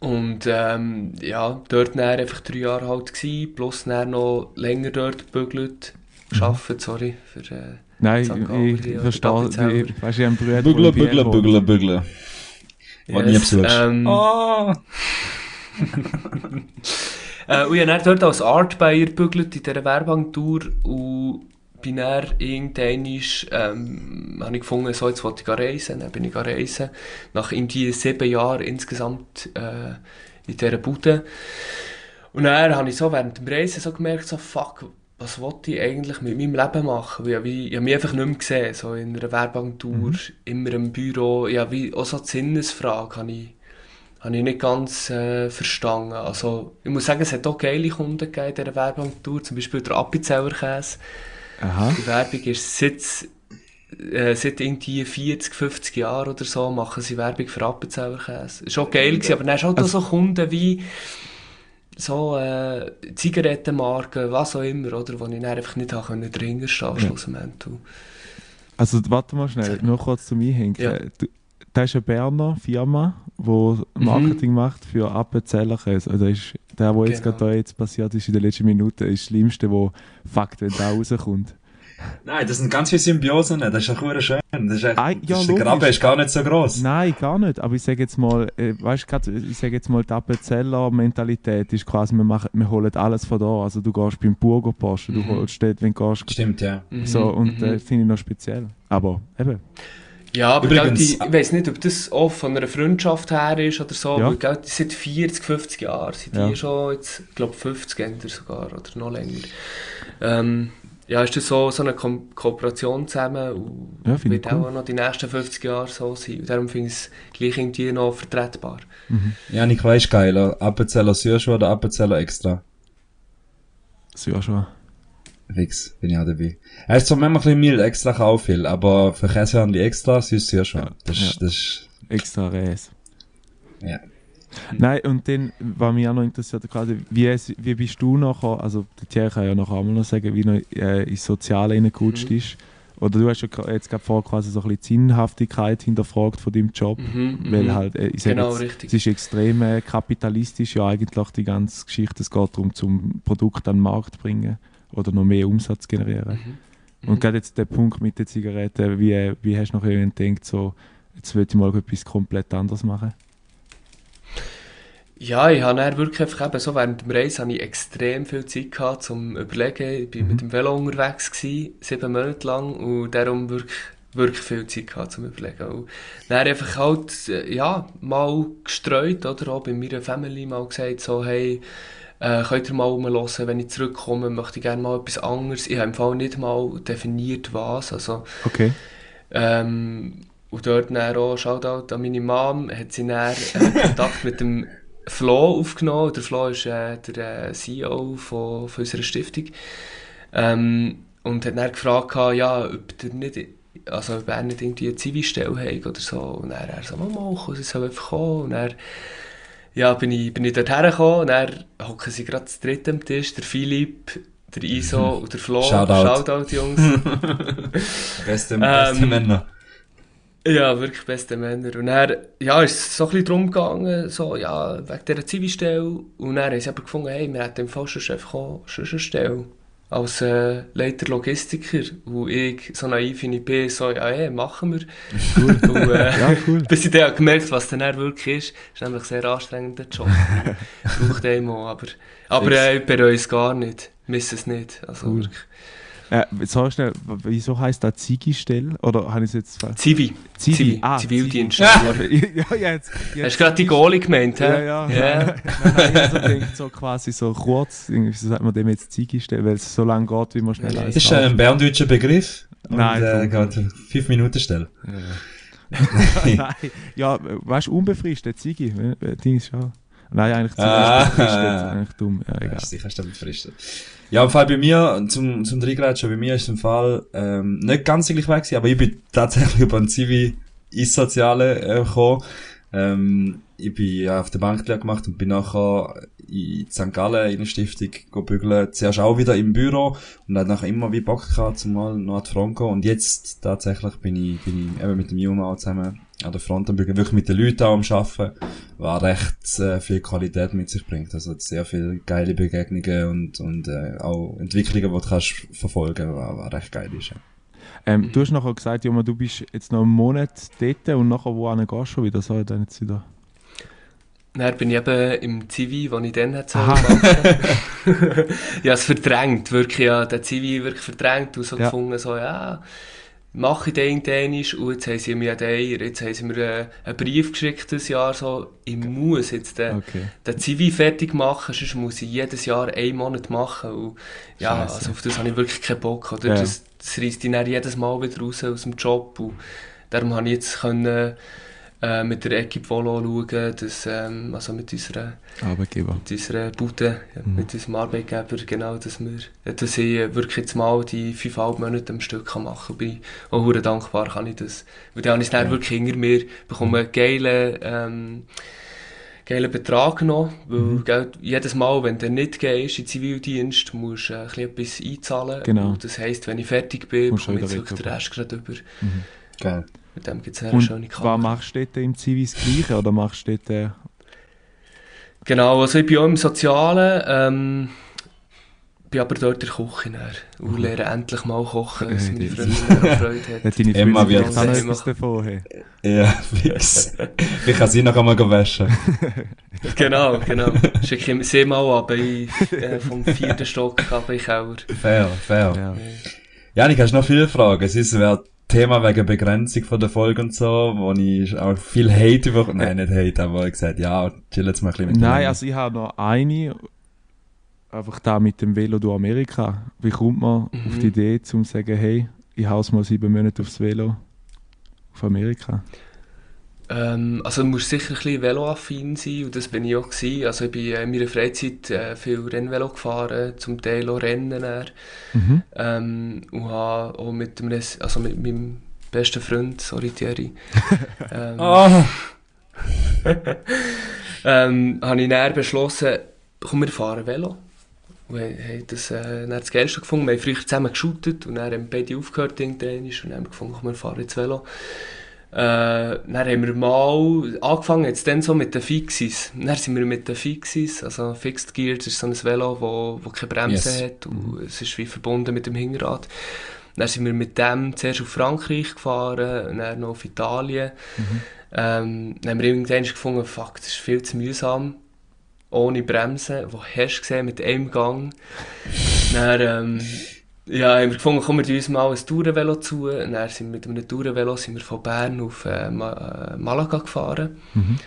Und ähm, ja, dort dann einfach drei Jahre halt gewesen, plus noch länger dort gebügelt, gearbeitet, sorry, für, äh, Nein, ich, ich verstehe, weißt du, ich habe einen Bruder, Bügle, bügle, kommt. bügle, bügle. Was nie besuchst. ähm, Oh! Äh, und ich habe dort als Art Buyer gebügelt in dieser Werbeagentur und bin dann irgendwann, ähm, habe ich gefunden, so, jetzt wollte ich reisen, dann bin ich reisen, nach irgendwie sieben Jahren insgesamt äh, in dieser Bude. Und dann habe ich so während dem Reisen so gemerkt, so, fuck, was wollte ich eigentlich mit meinem Leben machen? Weil Ich, ich habe mich einfach nicht mehr gesehen, so in einer Werbeagentur, immer im Büro, ja, wie, auch so die Sinnesfrage habe ich, habe ich nicht ganz äh, verstanden. Also, ich muss sagen, es hat auch geile Kunden gegeben in dieser Werbeagentur, zum Beispiel der Appenzeller Käse. Aha. Die Werbung ist seit, äh, seit irgendwie 40, 50 Jahren oder so, machen sie Werbung für Appenzeller Käse. Ist auch geil gewesen, aber dann hast du auch so Kunden wie so äh, Zigarettenmarken, was auch immer, oder, wo ich dann einfach nicht habe können dringend stehen Ja. schlussendlich. Also warte mal schnell, nur kurz zum Einhängen. Ja. Du, das ist eine Berner Firma, die Marketing macht für Appenzellerkäse. Also ist der, was jetzt Genau. gerade da jetzt passiert ist in den letzten Minuten, ist das Schlimmste, wo Fakt, wenn da rauskommt. Nein, das sind ganz viele Symbiosen. Das ist auch schön. Das ist echt, Ah, ja, das ist, der. Graben ist gar nicht so gross. Nein, gar nicht. Aber ich sage jetzt mal, äh, weißt grad, ich sage jetzt mal, die Appenzeller-Mentalität ist quasi, wir, machen, wir holen alles von da. Also du gehst beim Burger du Mhm. holst dort, wenn du gehst. Stimmt, ja. Mhm, So, und mhm. äh, finde ich noch speziell. Aber eben, Ja, aber Übrigens- gell, die, ich weiß nicht, ob das auch von einer Freundschaft her ist oder so, Ja. gell, die seit 40, 50 Jahren sind Ja. die schon jetzt, ich glaube 50 Ender sogar oder noch länger. Ähm, ja, ist das so, so eine Ko Kooperation zusammen und Ja, finde wird ich cool. auch noch die nächsten 50 Jahre so sein. Und darum finde ich es gleich irgendwie noch vertretbar. Janik, weißt du geiler? Appenzeller Sürschuh oder Appenzeller Extra? ist ja schon. Fix, bin ich auch dabei. Er ist zwar manchmal ein bisschen mild, extra kaufe viel, aber für Käsehörnli extra süß Sürschuh. Ja, Das, ja. ist das ist, Extra Reis. ja. Nein, und dann, was mich auch noch interessiert, quasi, wie, es- wie bist du nachher, also der Thierry kann ja nachher auch mal noch sagen, wie er äh, ins Soziale reingerutscht Mhm. ist. Oder du hast ja jetzt gerade vorher quasi so ein bisschen die Sinnhaftigkeit hinterfragt von deinem Job. Mhm, Weil mhm. halt, äh, ich Genau, jetzt, richtig. es ist extrem äh, kapitalistisch ja eigentlich die ganze Geschichte. Es geht darum, zum Produkt an den Markt zu bringen oder noch mehr Umsatz generieren. Mhm. Und gerade jetzt der Punkt mit den Zigaretten, wie, äh, wie hast du noch irgendwie gedacht, so, jetzt will ich mal etwas komplett anderes machen? Ja, ich habe dann wirklich einfach eben so während dem Reisen habe ich extrem viel Zeit gehabt zum überlegen. Ich bin Mhm. mit dem Velo unterwegs gewesen, sieben Monate lang und darum wirklich wirklich viel Zeit gehabt zum Überlegen. Und dann einfach halt, äh, ja, mal gestreut, oder auch bei meiner Family mal gesagt, so, hey, äh, könnt ihr mal rumhören, wenn ich zurückkomme, möchte ich gerne mal etwas anderes. Ich habe im Fall nicht mal definiert, was, also, Okay. ähm, und dort dann auch, Shoutout an meine Mom, hat sie dann äh, Kontakt mit dem Flo aufgenommen. Der Flo ist äh, der äh, CEO von, von unserer Stiftung. Ähm, und hat dann gefragt, ja, ob der nicht, also ob er nicht irgendwie eine Zivilstelle hat oder so. Und dann er so, Mama, komm, sie soll einfach kommen. Und dann, ja, bin ich, bin ich dort hergekommen und dann hocken sie gerade zu dritt am Tisch, der Philipp, der Iso und der Flo. Shoutout. Shoutout, Jungs. Beste, Ähm, beste Männer. Ja, wirklich beste Männer. Und dann, ja, ist es so ein bisschen darum gegangen, so, ja, wegen dieser Zivilstelle. Und dann haben sie aber gefunden, hey, wir hätten im Fall schon schon eine Stelle. Als äh, Leiter Logistiker, wo ich so naiv in bin, so, ja, hey, machen wir. Cool. Und, äh, Ja, cool. bis ich dann gemerkt was dann wirklich ist. ist nämlich ein sehr anstrengender Job. Braucht einem auch, aber, aber äh, ich bereue es gar nicht. Miss es nicht. Also, Cool. wirklich. Äh, sag schnell, wieso heisst das Zigi-Stelle? Oder habe ich es jetzt ver- Zivi. Zivi. Zivi. Ah, Zivildienst. Zivi. Ja, ja, jetzt. Hast jetzt du gerade die Goalie gemeint, hä? Ja, ja. Ja. Nein, nein, ich also denke so quasi so kurz, irgendwie, wie sagt man dem jetzt Zigi-Stelle, weil es so lange geht, wie man schnell Ja, alles Ist ein berndeutscher Begriff. Und, Nein, äh, geht fünf Minuten stellen. Nein, ja, weißt du, unbefristet, Ziggy, äh, Ding ist schon. Nein, eigentlich Ziggy Ah. ist befristet, eigentlich dumm, ja, egal. sicher ist befristet. Ja, im Fall bei mir, zum, zum Dreigrätschen, bei mir ist im Fall, ähm, nicht ganz gleich weg gewesen, aber ich bin tatsächlich über ein Zivi ins Soziale, äh, gekommen. Ähm, ich bin ja auf der Bank gemacht und bin nachher in St. Gallen in eine Stiftung go bügeln. Zuerst auch wieder im Büro und dann nachher immer wie Bock gehabt, zumal gehen. Und jetzt tatsächlich bin ich, bin ich eben mit dem auch zusammen an der Front am bügeln, wirklich mit den Leuten auch am Arbeiten, was recht äh, viel Qualität mit sich bringt. Also sehr viele geile Begegnungen und, und äh, auch Entwicklungen, die du kannst verfolgen, was, was recht geil ist. Ja. Ähm, du hast nachher gesagt, Joma, du bist jetzt noch einen Monat dort und nachher wohin gehst du wieder, so dann jetzt wieder. Dann bin ich eben im Zivi, wo ich dann sollen machen. ja, es verdrängt, wirklich, ja, der Zivi wirklich verdrängt und so Ja. gefunden, so, ja, mache ich den Dänisch und jetzt haben sie mir ja den, jetzt haben sie mir äh, einen Brief geschickt das Jahr, so, ich muss jetzt den, Okay. den Zivi fertig machen, sonst muss ich jedes Jahr einen Monat machen und ja, Scheisse. also auf das habe ich wirklich keinen Bock, oder? Ja. Das, das reißt dich dann jedes Mal wieder raus aus dem Job und darum habe ich jetzt können, äh, mit der Equipe Volo schauen, dass, ähm, also mit unserer, Arbeitgeber. mit unserer Bude, ja, Mhm. mit unserem Arbeitgeber, genau, dass, wir, dass ich äh, wirklich jetzt mal die fünfeinhalb Monate am Stück kann machen kann. Bin auch sehr dankbar, kann ich das. Weil dann habe ich es dann Ja. wirklich hinter mir, bekomme einen geilen, ähm, geilen Betrag noch, weil Mhm. gell, jedes Mal, wenn du nicht gehst in den Zivildienst, musst du äh, ein etwas einzahlen. Genau. Und das heisst, wenn ich fertig bin, bekomme ich wirklich den. Rest gerade über. Mhm. Geil. Mit dem gibt es eine Und schöne was Karte. machst du dort im Zivi das Gleiche oder machst du dort... Äh, Genau, also ich bin auch im Sozialen, ähm, bin aber dort in der Küche näher und Mhm. lerne endlich mal kochen, was Äh, meine Freundin auch Freude hat. deine Emma wird auch noch etwas davon haben? Ja, fix. ich kann sie noch einmal waschen. Genau, genau. Schicke ich sie mal ab, ich, äh, vom vierten Stock ab in Keller. Fair, fair. Ja. Janik, hast du noch viele Fragen? Es ist ein Thema wegen Begrenzung von der Folge und so, wo ich auch viel Hate über... Nein, nicht Hate, aber ich gesagt, ja, chill jetzt mal ein bisschen mit Nein, also ich habe noch eine, einfach da mit dem Velo durch Amerika. Wie kommt man Mhm. auf die Idee, zum zu sagen, hey, ich hau's mal sieben Monate aufs Velo auf Amerika? Ähm, also du musst sicher ein bisschen veloaffin sein und das bin ich auch gewesen. Also ich bin in meiner Freizeit äh, viel Rennvelo gefahren, zum Teil auch Rennen. Mhm. Ähm, und habe auch mit, dem, also mit meinem besten Freund, sorry Thierry, ähm, Ah, ähm, habe ich dann beschlossen, komm, wir fahren Velo. Und haben das, äh, das Geilste gefunden. Wir haben früher zusammen geshootet und dann haben beide aufgehört irgendwann und dann haben wir gefunden, komm, wir fahren jetzt Velo. Äh, dann haben wir mal angefangen, jetzt dann so mit den Fixis. Dann sind wir mit den Fixis, also Fixed Gear, das ist so ein Velo, wo, wo keine Bremse Yes. hat und es ist wie verbunden mit dem Hinterrad. Dann sind wir mit dem zuerst auf Frankreich gefahren dann noch auf Italien. Ähm, dann haben wir irgendwann gefunden, fuck, das ist viel zu mühsam. Ohne Bremsen. Wo hast du gesehen, mit einem Gang. Dann, ähm, ja, haben wir gefunden, kommen wir uns mal ein Tourenvelo zu. Und dann sind wir mit einem Tourenvelo sind wir von Bern auf äh, äh, Malaga gefahren. Mhm.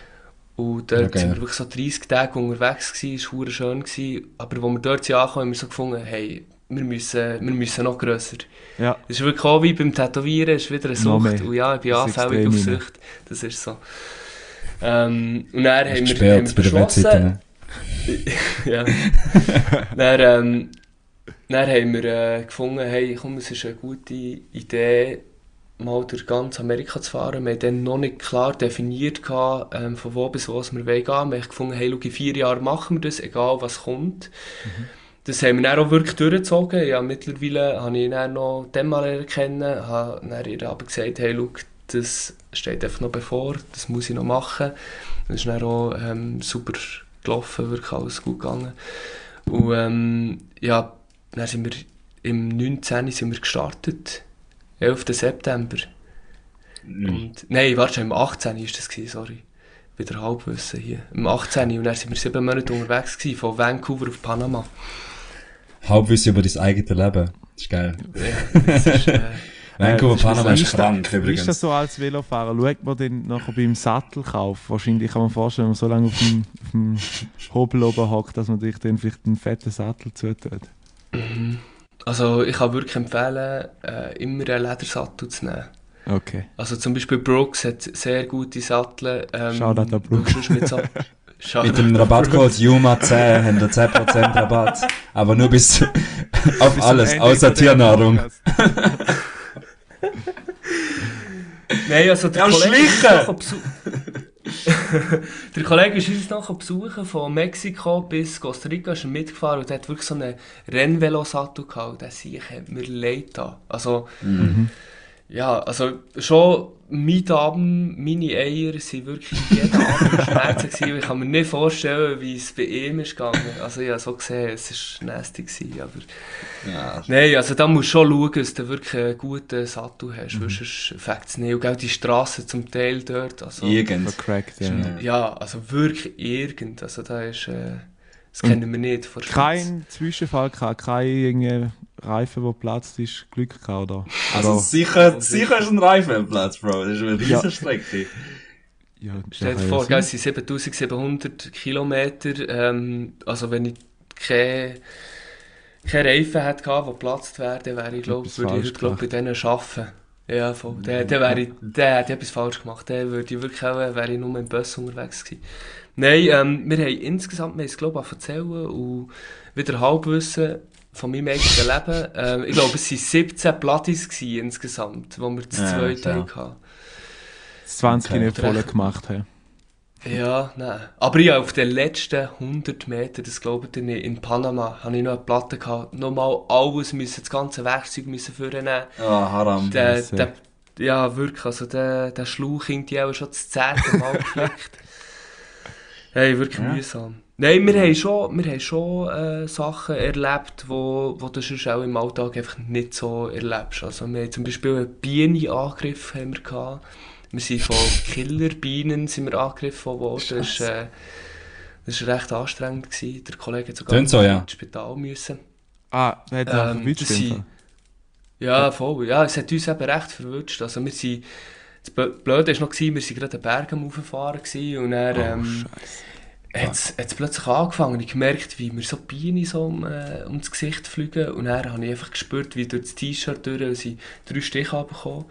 Und dort Okay. sind wir wirklich so 30 Tage unterwegs gewesen, es war schön. Gewesen. Aber als wir dort sind angekommen, haben wir so gefunden, hey, wir müssen, wir müssen noch grösser. Ja, Es ist wirklich auch wie beim Tätowieren, es ist wieder eine Sucht. Und ja, ich bin anfällig auf. Sucht. Das ist so. Ähm, und dann haben wir, haben wir beschlossen, ne? ja. dann, ähm, dann haben wir äh, gefunden, hey, komm, es ist eine gute Idee, mal durch ganz Amerika zu fahren. Wir haben dann noch nicht klar definiert, gehabt, ähm, von wo bis wo wir wollen gehen. Wir haben gefunden, hey, schau, in vier Jahren machen wir das, egal was kommt. Das haben wir dann auch wirklich durchgezogen. Ja, mittlerweile habe ich dann noch den mal kennen, habe dann ihr aber gesagt, hey, schau, das steht einfach noch bevor, das muss ich noch machen. Das ist dann auch ähm, super gelaufen, wirklich alles gut gegangen. Und ähm, ja, dann sind wir im 19. sind wir gestartet. 11. September. Und, nein, warte, im 18. ist das gewesen, sorry. Wieder Halbwissen hier. Im 18. und dann sind wir sieben Monate unterwegs gewesen, von Vancouver auf Panama. Halbwissen über dein eigenes Leben. Das ist geil. Ja, das ist, äh, Vancouver, Panama ist krank, Wie ist das übrigens. so als Velofahrer? Schaut man dann nachher beim Sattelkauf? Wahrscheinlich kann man vorstellen, wenn man so lange auf dem, auf dem Hobel oben hockt, dass man sich dann vielleicht einen fetten Sattel zutut. Also ich kann wirklich empfehlen, äh, immer einen Ledersattel zu nehmen. Okay. Also zum Beispiel Brooks hat sehr gute Sattel. Ähm, Shoutout an Brooks. Mit, so Mit dem Rabattcode JUMA10 haben wir 10% Rabatt. Aber nur bis auf alles, außer Tiernahrung. Nein, also der Ja, Kollege schlichen! Der Kollege ist uns noch besuchen von Mexiko bis Costa Rica ist er mitgefahren und hat wirklich so einen Rennvelosattel gehabt. Und der Sieg mir leid da. Also, ja, also schon mein Abend, meine Eier sind wirklich jeden Abend Schmerzen gewesen. Ich kann mir nicht vorstellen, wie es bei ihm ist gegangen. Also ich habe so gesehen, es war nasty gewesen, aber... Ja. Nein, also da musst du schon schauen, dass du wirklich einen guten Sattel hast, mhm. sonst fängt es nicht. Und auch die Strassen zum Teil dort, also... Irgend. Vercrackt, ja. Ja. Ja, also wirklich irgend, also da ist... Äh, das kennen wir nicht von. Kein Zwischenfall gehabt, kein Reifen, der platzt ist, Glück gehabt, oder? Also sicher, sicher ist ein Reifenplatz, Bro. Das ist eine Ja. riesen Strecke. ja, Stell dir vor, es sind 7700 Kilometer. Ähm, also wenn ich keine, keine Reifen hätte gehabt, die geplatzt wären, wäre ich, glaub, Etwas würde ich heute glaub, bei denen arbeiten. Ja, voll. Der, der, wäre ich, der hätte etwas falsch gemacht. Der würde ich wirklich auch, wäre ich nur im Bus unterwegs gewesen. Nein, ähm, wir haben insgesamt, wir haben es glaube ich erzählen und wieder Halbwissen von meinem eigenen Leben. Ähm, ich glaube, es waren 17 Plattis insgesamt, wo wir zu Ja, zweit klar. hatten. Das 20 Okay. nicht voll gemacht haben. Ja, nein. Aber ich habe auf den letzten 100 Metern, das glaubt ihr nicht, in Panama, habe ich noch eine Platte gehabt. Nochmal alles müssen, das ganze Werkzeug müssen vornehmen. Ah, Haram. Der, der, ja, wirklich, also der, der Schlauch irgendwie auch schon das zehnte Mal geflickt. Hey, wirklich Ja. mühsam. Nein, wir haben schon, wir haben schon äh, Sachen erlebt, wo, wo du sonst auch im Alltag einfach nicht so erlebst. Also wir haben zum Beispiel einen Bienenangriff haben wir gehabt. Wir sind von Killerbienen sind wir angegriffen worden. Das war äh, das war recht anstrengend. Gewesen. Der Kollege hat sogar so, ja. ins Spital müssen. Ah, der hat Ähm, sind- Ja, voll. Ja, es hat uns eben recht verwünscht. Also wir sind, das Blö- Blöde war noch, wir waren gerade den Berg am Rauffahren und dann Oh, ähm, hat es plötzlich angefangen. Ich gemerkt, wie mir so Bienen so um, äh, ums Gesicht fliegen und dann habe ich einfach gespürt, wie durch das T-Shirt durch sie drei Stiche bekommen.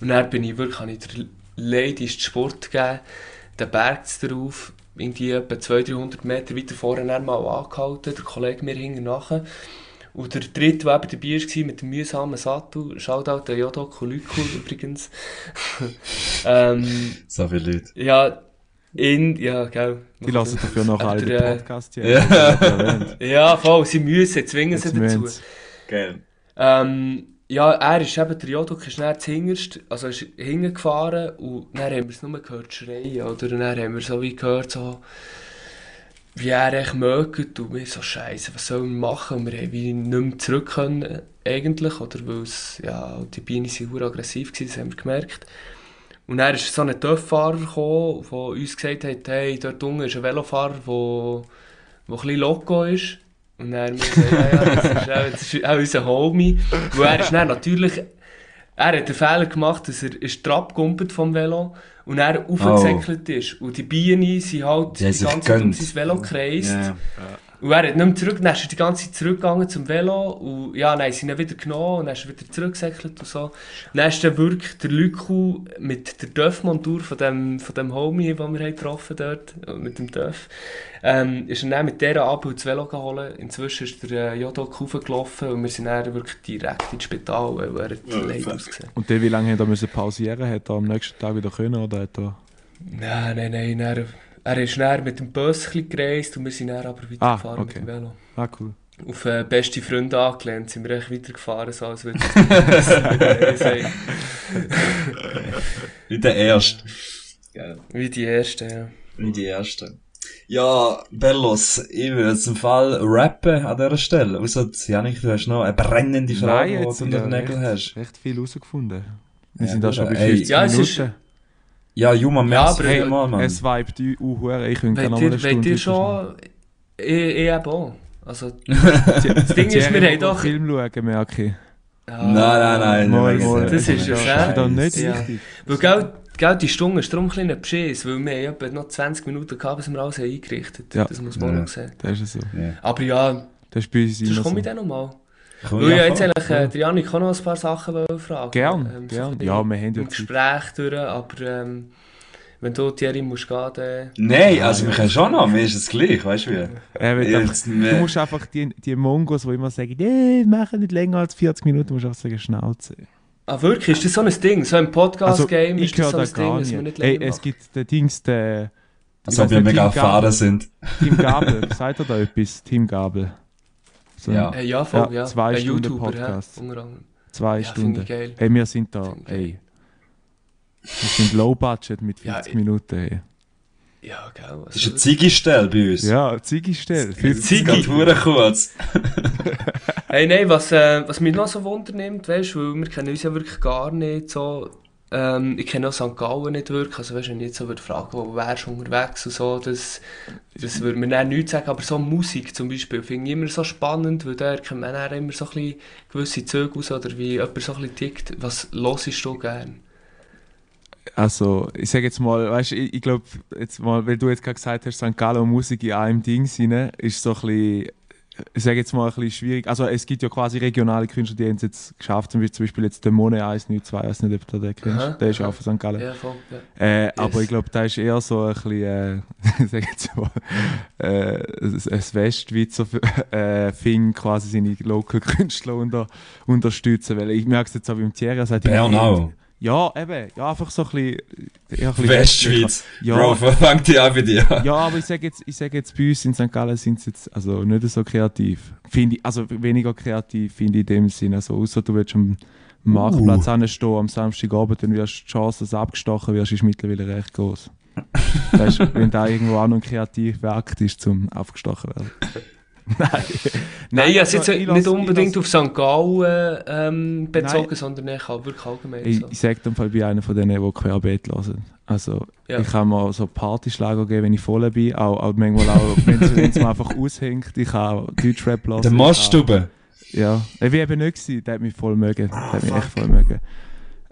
Und dann bin ich wirklich, habe ich der Lady Sport gegeben, den Berg darauf, irgendwie etwa 200-300 Meter weiter vorne mal angehalten, der Kollege mir hinten nachher. Und der dritte, der eben dabei war, mit dem mühsamen Sattel, Shoutout an Jodok und Lykul übrigens. ähm, So viele Leute. ja, in, ja, gell. Die lassen dafür noch alle den äh, Podcast hier. Ja. Ja, voll, sie müssen, sie zwingen sie dazu. Geil. Ähm, ja, er ist eben, der Jodok ist dann zuhinterst, also ist hingefahren und dann haben wir es nur gehört schreien, oder? Und dann haben wir so wie gehört, so, wie er echt mögt und wir so, Scheiße, was sollen wir machen? Und wir haben wie nicht mehr zurück können, eigentlich, oder? Weil ja, die Bienen sind sehr aggressiv gewesen, das haben wir gemerkt. Und dann ist so ein Töfffahrer gekommen, der uns gesagt hat, hey, dort unten ist ein Velofahrer, der, der ein bisschen loco ist. Und dann wir so, ja, ja, das ist auch, ist unser Homie. Weil er ist dann natürlich, er hat den Fehler gemacht, dass er ist vom Velo und er aufgesäckelt ist. Und die Bienen sind halt Die ganze Zeit um sein Velo gekreist. Ja. Und er hat nicht mehr zurück, dann ist er die ganze Zeit zurückgegangen zum Velo und ja, dann sind ihn wieder genommen und dann ist er wieder zurückgesäckelt und so. Und dann ist dann wirklich der Lüku mit der Döff-Montur von dem, von dem Homie, den wir haben getroffen dort, mit dem Döff, ähm, ist er dann mit dieser ab und das Velo geholt. Inzwischen ist der äh, Jodok raufgelaufen und wir sind dann wirklich direkt ins Spital, weil er Ja, leid ausgesehen. Und der, wie lange hat er müssen pausieren? Hat er am nächsten Tag wieder können oder hat er... Nein, nein, nein, dann, er ist dann mit dem bisschen gereist und wir sind dann aber weitergefahren okay. mit dem Velo. Ah, cool. auf äh, beste Freunde angelehnt, sind wir echt weitergefahren, so als würde ich sagen. Wie der Erste. Wie die ersten, ja. Wie die Erste. Ja, Bellos, ich würde jetzt im Fall rappen an dieser Stelle. Außer, Janik, du hast noch eine brennende Frage, die du unter den Nägeln hast. recht viel herausgefunden. Wir Ja, sind da schon bei ey. 50 Ja, es Minuten. Ist- Ja, Juma, Ja, merci aber- vielmals, Mann. Es vibet uh, hure. Ich könnte gerne mal eine ihr schon... Ich, ich eben auch. Also, das Ding ist, wir haben doch... Film schauen, merke ich. Ja, Nein, nein, nein. Mal, mal. wegen Das ist es, Das ist doch nicht Ja. wichtig. Weil, gell, gell, die Stunde ist darum ein bisschen Beschiss, weil wir haben etwa noch 20 Minuten gehabt, bis wir alles haben eingerichtet Ja. Das muss man auch Ja. noch sehen. Das ist so. Ja. Aber ja, Das ist bei uns das immer komme ich so. dann nochmal. Komm, Weil ja, jetzt eigentlich, äh, der Janik auch noch ein paar Sachen fragen Gern, Ähm, so gern. bisschen Ja, wir haben ja. Gespräch durch, aber ähm, wenn du Thierry musst gehen, dann... Nein, also wir können schon noch, mir ist es gleich, weißt du wie? Will einfach, Jetzt, du wir- musst einfach die, die Mongos, die immer sagen, nee, wir machen nicht länger als 40 Minuten, du musst einfach sagen, Schnauze. Ah, wirklich? Ist das so ein Ding? So ein Podcast-Game Also, ich ist das so da ein Ding, gar dass man nicht. nicht Ey, länger es macht? gibt den Dings, der Als ich ob wir nicht, mega Team erfahren Gabel. sind. Team Gabel. Sagt er da etwas? Team Gabel. So, Ja. Äh, ja, voll, Ja, ja. zwei Ein Stunden YouTuber, Podcast. Zwei Ja, finde Stunden. ich geil. Ey, wir sind da, ey. Wir sind low budget mit Ja, 50 ich- Minuten, ey. Ja, gell. Das ist eine Ziggy-Stelle bei uns. Ja, Ziggy. gerade hure kurz. Hey, nein, was, äh, was mich noch so wundernimmt, weißt du, weil wir kennen uns ja wirklich gar nicht so. Ähm, ich kenne auch St. Gallen nicht wirklich. Also, weißt wenn ich jetzt so würde fragen, wo wärst du unterwegs und so, das, das würde mir dann nichts sagen. Aber so Musik zum Beispiel finde ich immer so spannend, weil da erkennt man dann immer so ein bisschen gewisse Züge aus oder wie jemand so ein bisschen tickt. Was hörst du gern? Also, ich sag jetzt mal, weißt ich, ich glaube, jetzt mal, weil du jetzt gerade gesagt hast, St. Gallen und Musik in einem Ding sind, ist so ein bisschen, ich sag jetzt mal ein bisschen schwierig. Also, es gibt ja quasi regionale Künstler, die haben es jetzt geschafft, zum Beispiel- zum Beispiel jetzt der Mone 192, ich weiß nicht, ob du den kennst. Aha, der ist aha. auch von St. Gallen. Ja, voll. Ja. Äh, Yes. Aber ich glaube, da ist eher so ein bisschen, äh, sag jetzt mal, äh, ein Westschweizer äh, Fing, quasi seine Local-Künstler unter, unterstützen. Weil ich merke es jetzt auch beim Thierry, er Bernau. Ja, eben, ja, einfach so ein bisschen. Ein bisschen Westschweiz. Ja. Bro, fangt die an bei dir. Ja, aber ich sage jetzt, ich sag jetzt, bei uns in St. Gallen sind sie jetzt also nicht so kreativ. Finde ich, also weniger kreativ, finde ich in dem Sinne. Also, außer du willst am Marktplatz Uh. anstehen am Samstagabend, dann wirst du die Chance, dass du abgestochen wirst, ist mittlerweile recht groß. weißt du, wenn da irgendwo auch noch ein kreativer Akt ist, zum aufgestochen werden. Nein. Nein, ich habe es also, jetzt ich nicht unbedingt ich auf St. Gallen ähm, bezogen, Nein. sondern ich habe wirklich allgemein Ich, so. ich sage dann Fall bei einer von denen, die querbeet hören. Also, Ja. ich kann mir so Partyschlager geben, wenn ich voll bin. Auch, auch manchmal auch, wenn es mir einfach aushängt. Ich kann Deutschrap hören. Der ich Moststube. kann- Ja. Ich war eben nicht gewesen. Der hat mich voll mögen. Der hat mich echt voll mögen.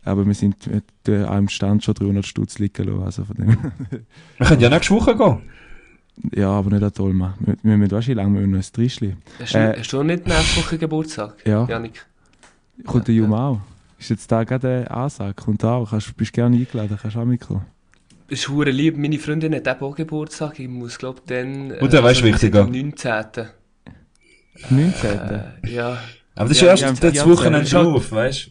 Aber wir sind mit äh, einem Stand schon 300 Stutz liegen lassen. Also von dem. Wir können ja nächste Woche gehen. Ja, aber nicht an Tolma. Wir, wir müssen wahrscheinlich lang wir müssen noch ein Trischli. Hast, du, Äh, hast du nicht nächste Woche Geburtstag, Ja. Janik? Kommt der Ja, Juma auch? Ist jetzt da gerade eine Ansage? Kommt auch? Kannst, bist gerne eingeladen, kannst auch mitkommen. ist hure lieb. Meine Freundin hat auch Geburtstag. Ich muss, glaube dann... Und der weißt also, wichtiger. Am 19. 19. Äh, ja. Aber das ist Ja, erst das 14. Wochenende drauf, weißt du?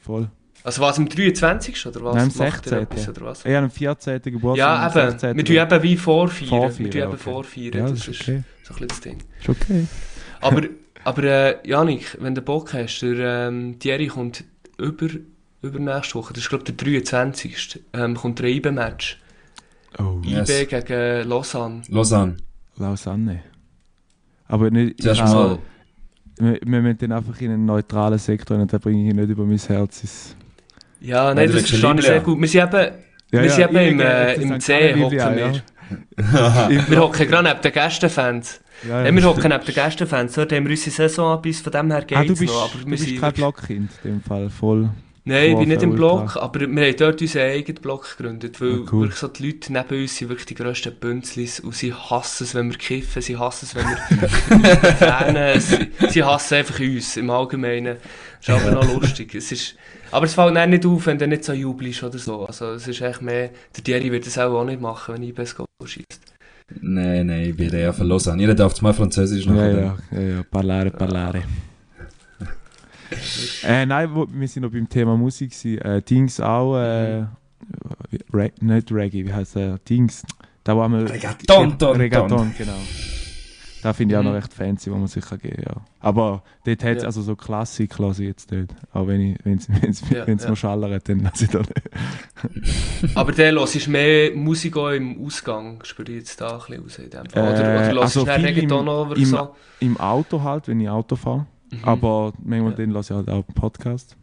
Voll. Also was, am 23. oder was? Nein, am Macht ihr 16.. etwas, oder was? Habe am 14. Geburtstag. Ja, eben. 16. Wir tun eben wie vorfeiern. Vorfeiern, wir tun eben okay. vorfeiern. Ja, das, das ist ist okay. so ein bisschen das Ding. Ist okay. Aber, aber äh, Janik, wenn du Bock hast, der ähm, Thierry kommt über, über nächste Woche, das ist glaube ich der 23. Ähm, kommt der IBE-Match. Oh, Yes. IBE gegen Lausanne. Lausanne. Lausanne. Aber nicht, Zuerst ich mal. wir, wir müssen den einfach in einen neutralen Sektor und da bringe ich nicht über mein Herz. Ja, Ja, nein, du das verstehe ich sehr gut. Wir sind eben, wir sind eben im, äh, im C hocken wir. ja. Wir hocken gerade neben den Gästenfans. Ja, Ja, wir hocken neben den Gästenfans. Dort haben wir unsere Saison bis von dem her Ah, du geht's bist, noch. Aber du bist kein Blockkind in dem Fall, voll. Nein, ich bin nicht im. Block, aber wir haben dort unseren eigenen Block gegründet, weil Ah, cool. wirklich so die Leute neben uns sind wirklich die grössten Bünzlis und sie hassen es, wenn wir kiffen, sie hassen es, wenn wir fernen, sie, sie hassen einfach uns im Allgemeinen. Das ist aber noch lustig. Es ist, aber es fällt dann nicht auf, wenn du nicht so jubelst oder so. Also es ist echt mehr, der Thierry wird das auch, auch nicht machen, wenn IBS Goal schießt. Nein, nein, ich bin eher verloren. Ihr darf mal Französisch noch. Ja, ja, ja, ja, parlare, parlare. äh, nein, wo, wir sind noch beim Thema Musik. Äh, Dings auch, äh, Re nicht Reggae, wie heißt der? Dings. Da war mal. Reggaeton, ton, Reggaeton, genau. Da finde ich auch Mhm. noch recht fancy, wo man sich kann geben ja. Aber dort hat es Ja. also so Klassik lasse ich jetzt nicht. Auch wenn ich, wenn es wenn's, Ja, wenn's ja. noch schallert, dann lasse ich da nicht. Aber der los ist mehr Musik auch im Ausgang, spüre ich jetzt da ein bisschen raus in dem Fall. Oder, Äh, oder also viel Reggaeton im- oder im- so? Im Auto halt, wenn ich Auto fahre. Mhm. Aber manchmal Ja. dann lasse ich halt auch einen Podcast.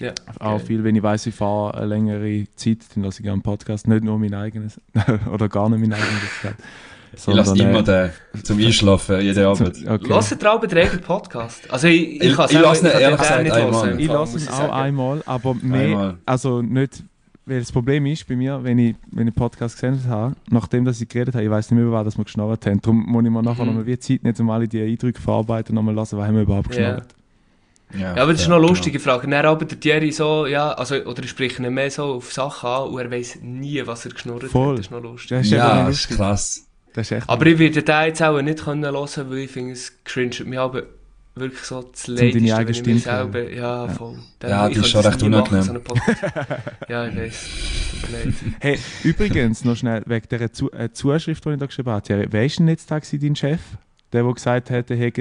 ja. Auch okay. viel, wenn ich weiss, ich fahre eine längere Zeit, dann lasse ich gerne einen Podcast. Nicht nur mein eigenes, oder gar nicht mein eigenes. Ich lasse immer den zum Einschlafen, jede Abend. Okay. Hört ihr auch den Podcast? Also ich, ich, Ich- kann ich lasse ihn ehrlich gesagt nicht einmal. Ich lasse ihn auch sagen. einmal, aber mehr, Einmal. also nicht, weil das Problem ist bei mir, wenn ich, wenn ich Podcast gesendet habe, nachdem dass ich geredet habe, ich weiß nicht mehr, über was dass wir geschnarrt haben. Darum muss ich mir nachher Mhm. nochmal wie Zeit nicht um alle die Eindrücke verarbeiten und nochmal lassen, was haben wir überhaupt Ja. geschnarrt. Ja, aber das ist noch eine genau. lustige Frage. Dann aber der Thierry so, ja, also, oder ich spreche ihn mehr so auf Sachen an und er weiss nie, was er geschnurrt Voll. hat. Das ist noch lustig. Das ist Ja, das ist krass. Das ist echt Aber ich werde den jetzt auch nicht können hören, weil ich finde, es cringet mich aber wirklich so das deine eigene wenn ich mich selber, ja, voll. Dann- Ja, ich die ist schon das recht unangenehm. so ja, ich leid. Hey, übrigens, noch schnell, wegen dieser Zu äh, Zuschrift, die ich da geschrieben habe. Thierry, Wer ist denn jetzt dein Chef? Der, der gesagt hat, er hätte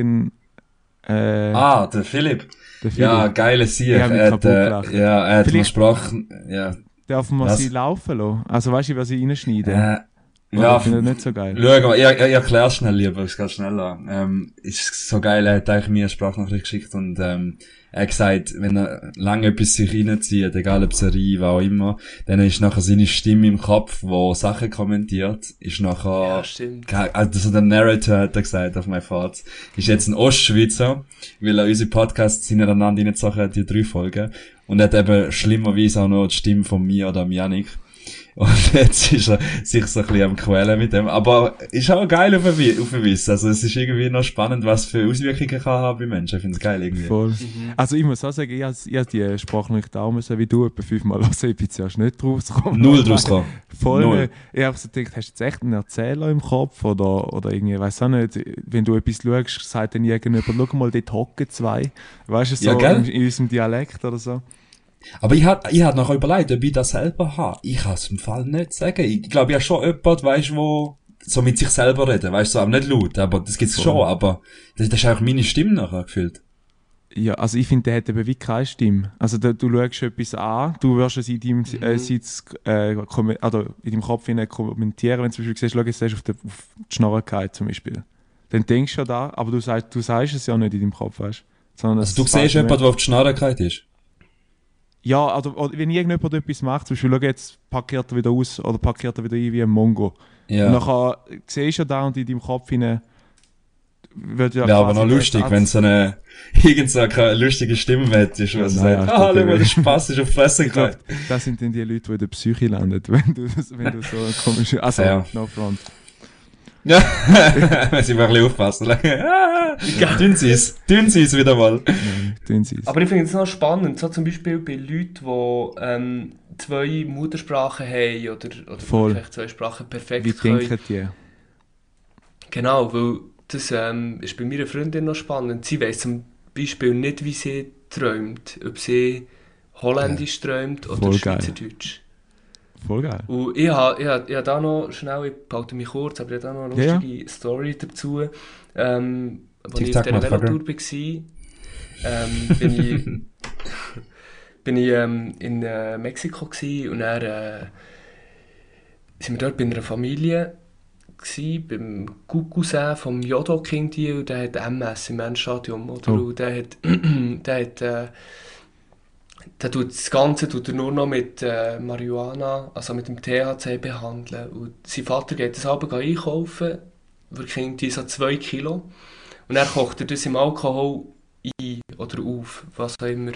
äh, Ah, der Philipp. der Philipp, Ja, geile Sieg. Er hat, äh, ja, er hat Vielleicht- Sprachen, ja. darf man Was? sie laufen lassen? Also weißt du, was ich reinschneiden? Äh, ja, ich finde das nicht so geil. Schau mal, ich, ich, ich erklär's schnell lieber, es geht schneller. Ähm, ist so geil, er hat eigentlich mir eine Sprachnachricht geschickt und, ähm, er hat gesagt, wenn er lange etwas sich reinzieht, egal ob Serie, was auch immer, dann ist nachher seine Stimme im Kopf, wo Sachen kommentiert, ist nachher, Ja, stimmt. Also so der Narrator hat er gesagt auf mein Fahrt. Ist jetzt ein Ostschweizer, weil er unsere Podcasts sind aneinander nicht Sachen, die drei Folgen. Und hat eben schlimmerweise auch noch die Stimme von mir oder Janik. Und jetzt ist er sich so ein bisschen am Quälen mit dem. Aber ist auch geil auf ein Wi- auf ein Wissen. Also es ist irgendwie noch spannend, was für Auswirkungen kann haben bei Menschen. Ich finde es geil irgendwie. Voll. Mhm. Also ich muss auch sagen, ich habe ich hab die Sprachnachricht auch müssen, wie du, etwa fünfmal hören. Ich bin zuerst nicht draufgekommen. Null draus gekommen. Voll. Null. Ich habe so gedacht, hast du jetzt echt einen Erzähler im Kopf? Oder, oder irgendwie, weiß auch nicht, wenn du etwas schaust, sagt dann irgendjemand, schau mal, dort hocken zwei. Weißt du, so Ja, gell? in, in unserem Dialekt oder so. Aber ich hab, ich hab noch überlegt, ob ich das selber habe. Ich kann es im Fall nicht sagen. Ich glaube, ich habe schon jemand, weißt wo so mit sich selber reden, weißt du, so, aber nicht laut, aber das gibt's schon, aber das, das ist auch meine Stimme nachher gefühlt. Ja, also ich finde, der hat eben wie keine Stimme. Also da, du schaust etwas an, du wirst es in deinem äh, Sitz, äh, kommen- also in deinem Kopf hinein kommentieren, wenn du zum Beispiel siehst, schau, jetzt siehst du auf, der, auf die Schnarrigkeit zum Beispiel. Dann denkst du ja da, aber du sagst, du sagst es ja nicht in deinem Kopf, weißt Sondern Also du siehst jemanden, der auf die Schnarrigkeit ist. Ja, also oder wenn irgendjemand etwas macht, zum Beispiel, schau jetzt, parkiert er wieder aus oder parkiert er wieder ein wie ein Mongo. Und Ja. nachher siehst du ja da und in deinem Kopf hinein wird ja Wäre aber noch lustig, wenn so eine, irgend so eine lustige Stimme hätte, ist, Ja, was nein, sagt, ah, schau mal, der Spaß ist auf Fresse das sind dann die Leute, die in der Psyche landen, wenn du, wenn du so komisch. Also, Ja. no front. Ja, wenn sie mal ein bisschen aufpassen. Ah, Tun sie es, tun sie es wieder mal. Nein, tun sie es. Aber ich finde es noch spannend, so zum Beispiel bei Leuten, die ähm, zwei Muttersprachen haben oder, oder Voll. vielleicht zwei Sprachen perfekt Wie können. denken die? Genau, weil das ähm, ist bei meiner Freundin noch spannend. Sie weiß zum Beispiel nicht, wie sie träumt. Ob sie Holländisch träumt oder Voll geil. Voll geil. Und ich habe ich hab, ich hab da noch schnell, ich behalte mich kurz, aber ich habe da noch eine lustige Story dazu. Ähm, als ich auf dieser. Velotour war, ähm, bin ich, bin ich ähm, in äh, Mexiko gewesen und dann äh, sind wir dort bei einer Familie gewesen, beim Cousin vom Jodo King und der hat MS im Endstadium, oder? Oh. Und der hat, der hat äh, der tut das Ganze tut er nur noch mit äh, Marihuana, also mit dem THC behandeln. Und sein Vater geht das Abend einkaufen, wirklich irgendwie so zwei Kilo. Und dann kocht er das im Alkohol ein oder auf, was auch immer.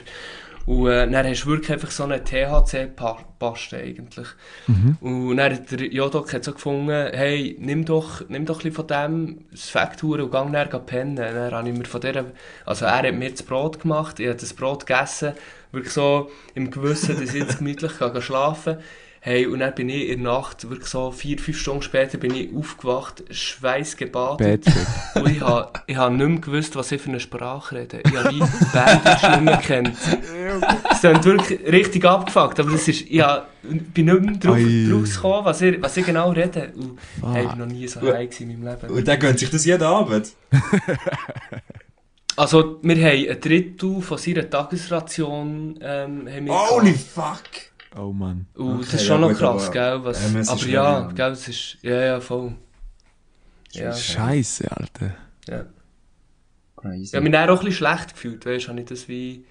Und äh, dann hast du wirklich einfach so eine THC-Paste eigentlich. Mhm. Und dann hat der Jodok hat so gefunden, hey, nimm doch, nimm doch ein bisschen von dem, das Faktur und gang dann pennen. Dann habe ich mir von der, also er hat mir das Brot gemacht, ich habe das Brot gegessen, wirklich so im Gewissen, dass ich jetzt gemütlich kann schlafen kann. Hey, und dann bin ich in der Nacht, wirklich so vier, fünf Stunden später, bin ich aufgewacht, schweißgebadet. Und ich habe ich ha nicht mehr gewusst, was ich für eine Sprache rede. Ich habe wie Bandage nicht mehr gekannt. Es klingt wirklich richtig abgefuckt, aber das ist, ich ha, bin nicht mehr drauf, Ei. drauf gekommen, was ich, was ich genau rede. Und Fuck. hey, ich war noch nie so high gewesen in meinem Leben. Und der gönnt sich das jeden Abend. Also, wir haben ein Drittel von seiner Tagesration ähm, haben wir Holy gehabt. fuck! Oh Mann. Und Okay, das ist ja schon noch gut, krass, aber gell? Was, MS ist aber ja, ja. gell, es ist, ja, ja, voll. Ja, Scheiße, Alter. ja. Crazy. Ich habe mich auch ein bisschen schlecht gefühlt, weißt du, habe ich das wie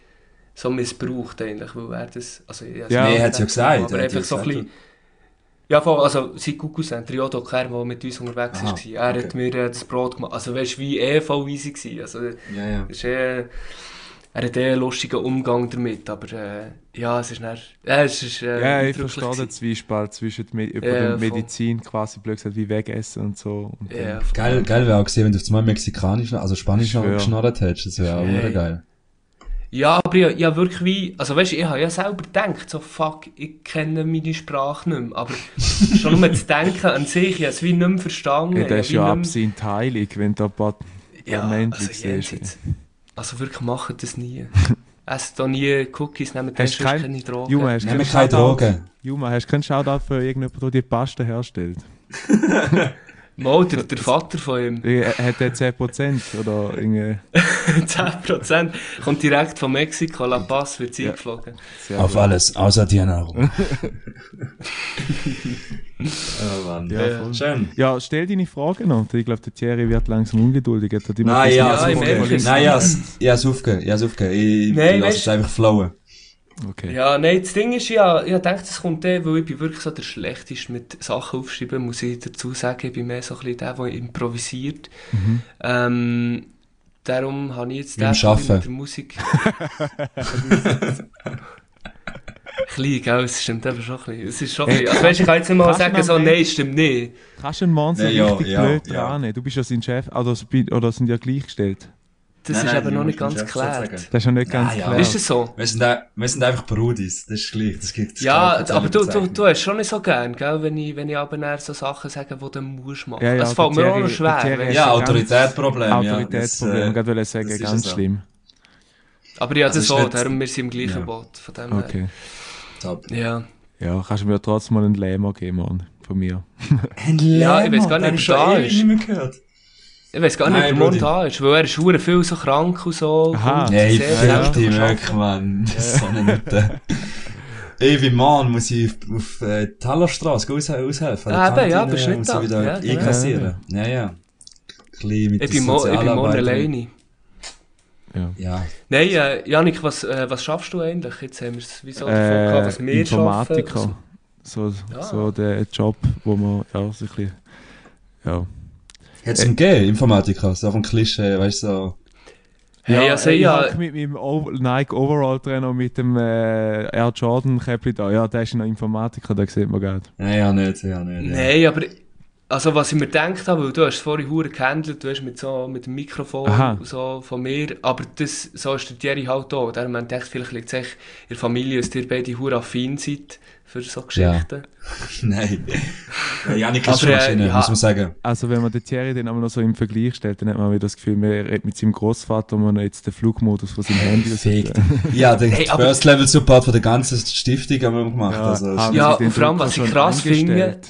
so missbraucht eigentlich, weil er das, also ich Ja. Nee, hat's ja gesagt, aber er hat ja einfach so ein gesagt, bisschen, ja voll, also sein Cousin, der Jodo Kerr, der mit uns unterwegs Aha, war, er okay. hat mir äh, das Brot gemacht, also weißt du, wie eh voll easy gewesen, also Ja, ja. ist eh, er hat eh einen lustigen Umgang damit, aber äh, ja, es ist nicht, äh, es ist äh, Ja, ich verstehe den. Zwiespalt zwischen Me über Ja. Medizin quasi blöd gesagt, wie wegessen und so. Und Ja. Geil, geil wäre auch gesehen, wenn du auf einmal mexikanisch, also spanisch schwör. geschnorrt hättest. Das wäre auch Hey. geil. Ja, aber ich, ich hab wirklich wie, also weißt du, ich habe ja selber gedacht, so fuck, ich kenne meine Sprache nicht mehr, aber schon nur zu denken an sich, ich habe es wie nicht mehr verstanden. Ja, das ist ja absinnt heilig, wenn du ein paar Ja, Momente also, siehst. jenseits. Also wirklich machen das nie. Esst da nie Cookies, nehmt das kein- keine Drogen. Juma, hast keinen keine Shoutout- Drogen. Juma, hast du keinen Shoutout für irgendjemanden, der die Paste herstellt? Mal, der, der Vater von ihm, Äh, Hat er 10% oder irgendwie... 10%, kommt direkt von Mexiko, La Paz, wird sie Ja. eingeflogen. Sehr Auf gut. alles, außer die Ernährung. oh Mann. Ja, Ja. Schön. Ja, stell deine Frage noch. Ich glaube, der Thierry wird langsam ungeduldig. Er hat immer Nein, gesagt, ja, Ja, also ich okay. merke es. Nein, ja, es- ja, ja, aufgehen. Ich, Nein, ich lasse es einfach flowen. Okay. Ja, nein, das Ding ist ja, ich denke, das kommt dann, weil ich bin wirklich so der Schlechteste mit Sachen aufschreiben, muss ich dazu sagen. Ich bin mehr so ein bisschen der, der improvisiert. Mhm. Ähm, darum habe ich jetzt den mit der Musik. Klein, gell, es stimmt eben schon ein bisschen. Es ist schon ein bisschen. Also weißt, ich kann jetzt nicht mal sagen, so, nein, stimmt nicht. Kannst du einen Mann so Ja, ja, richtig ja, blöd ja. dran? Du bist ja sein Chef, oder, so bi- oder sind ja gleichgestellt. Das Nein, ist nein, eben die noch nicht ganz geklärt. sagen. Das ist ja nicht ganz Ah, ja. klar. Ist das so? Wir sind, wir sind einfach Brudis, das ist gleich. Das gibt, das Ja, ich aber du, du, du hast schon nicht so gern, gell, wenn ich, wenn ich aber so Sachen sage, die du musst machen. Ja, ja, das fällt mir auch noch schwer. ich- Ja, Autoritätsproblem. Autoritätsproblem, Ja, ich das, wollte sagen, das ganz so. schlimm. Aber ja, das Also, so, ist nicht- darum wir sind im gleichen Ja. Boot. Von dem her. Okay. Top. Ja. Ja, kannst du mir trotzdem mal einen Lämmer geben, Mann, von mir. Ja, ich weiß gar nicht, ob ich da ist. nicht mehr gehört. Ich weiß gar nicht, Nein, ob der da ist, weil er ist verdammt viel so krank und so. Aha. Nein, sehr fick dich weg, Mann. Das ist so eine Nette. Ey, wie Mann muss ich auf, auf äh, die Tallerstrasse aus, aushelfen. Ah, eben, ja, bist nicht da. wieder Ja, einkassieren. Ja, ja. Klein mit Ich bin, mo ich bin morgen alleine. Ja. Ja. Nein, äh, Janik, was, äh, was schaffst du eigentlich? Jetzt haben wir es wieso davon Äh, gehabt, was wir Informatiker. schaffen. So, Ja. so der Job, wo man, ja, so ein bisschen, ja. Hat's ihm gegeben, Informatiker? So auf ein Klischee, weißt du, so. Hey, also ich ja, hab mit meinem o Nike Overall Trainer mit dem äh, Air Jordan Käppli da. Ja, der ist noch Informatiker, den sieht man gerade. Ja, ja, nicht, ja, nicht. Ja. Nein, aber also was ich mir gedacht habe, weil du hast vorhin hure gehandelt, du hast mit so mit dem Mikrofon Aha. so von mir, aber das so ist der Thierry halt auch. Darum man denkt vielleicht liegt es echt in der Familie, dass ihr beide hure affin seid für so Geschichten. Nein. Ja, Janik Aber, ist schon äh, Maschine, ja. muss man sagen. Also wenn man den Thierry dann aber noch so im Vergleich stellt, dann hat man wieder das Gefühl, man redet mit seinem Großvater und man hat jetzt den Flugmodus von seinem Handy. Fake. Ja, den Hey, First Level Support von der ganzen Stiftung haben wir gemacht. Ja, also, haben Ja, sie den und vor allem, was ich krass finde?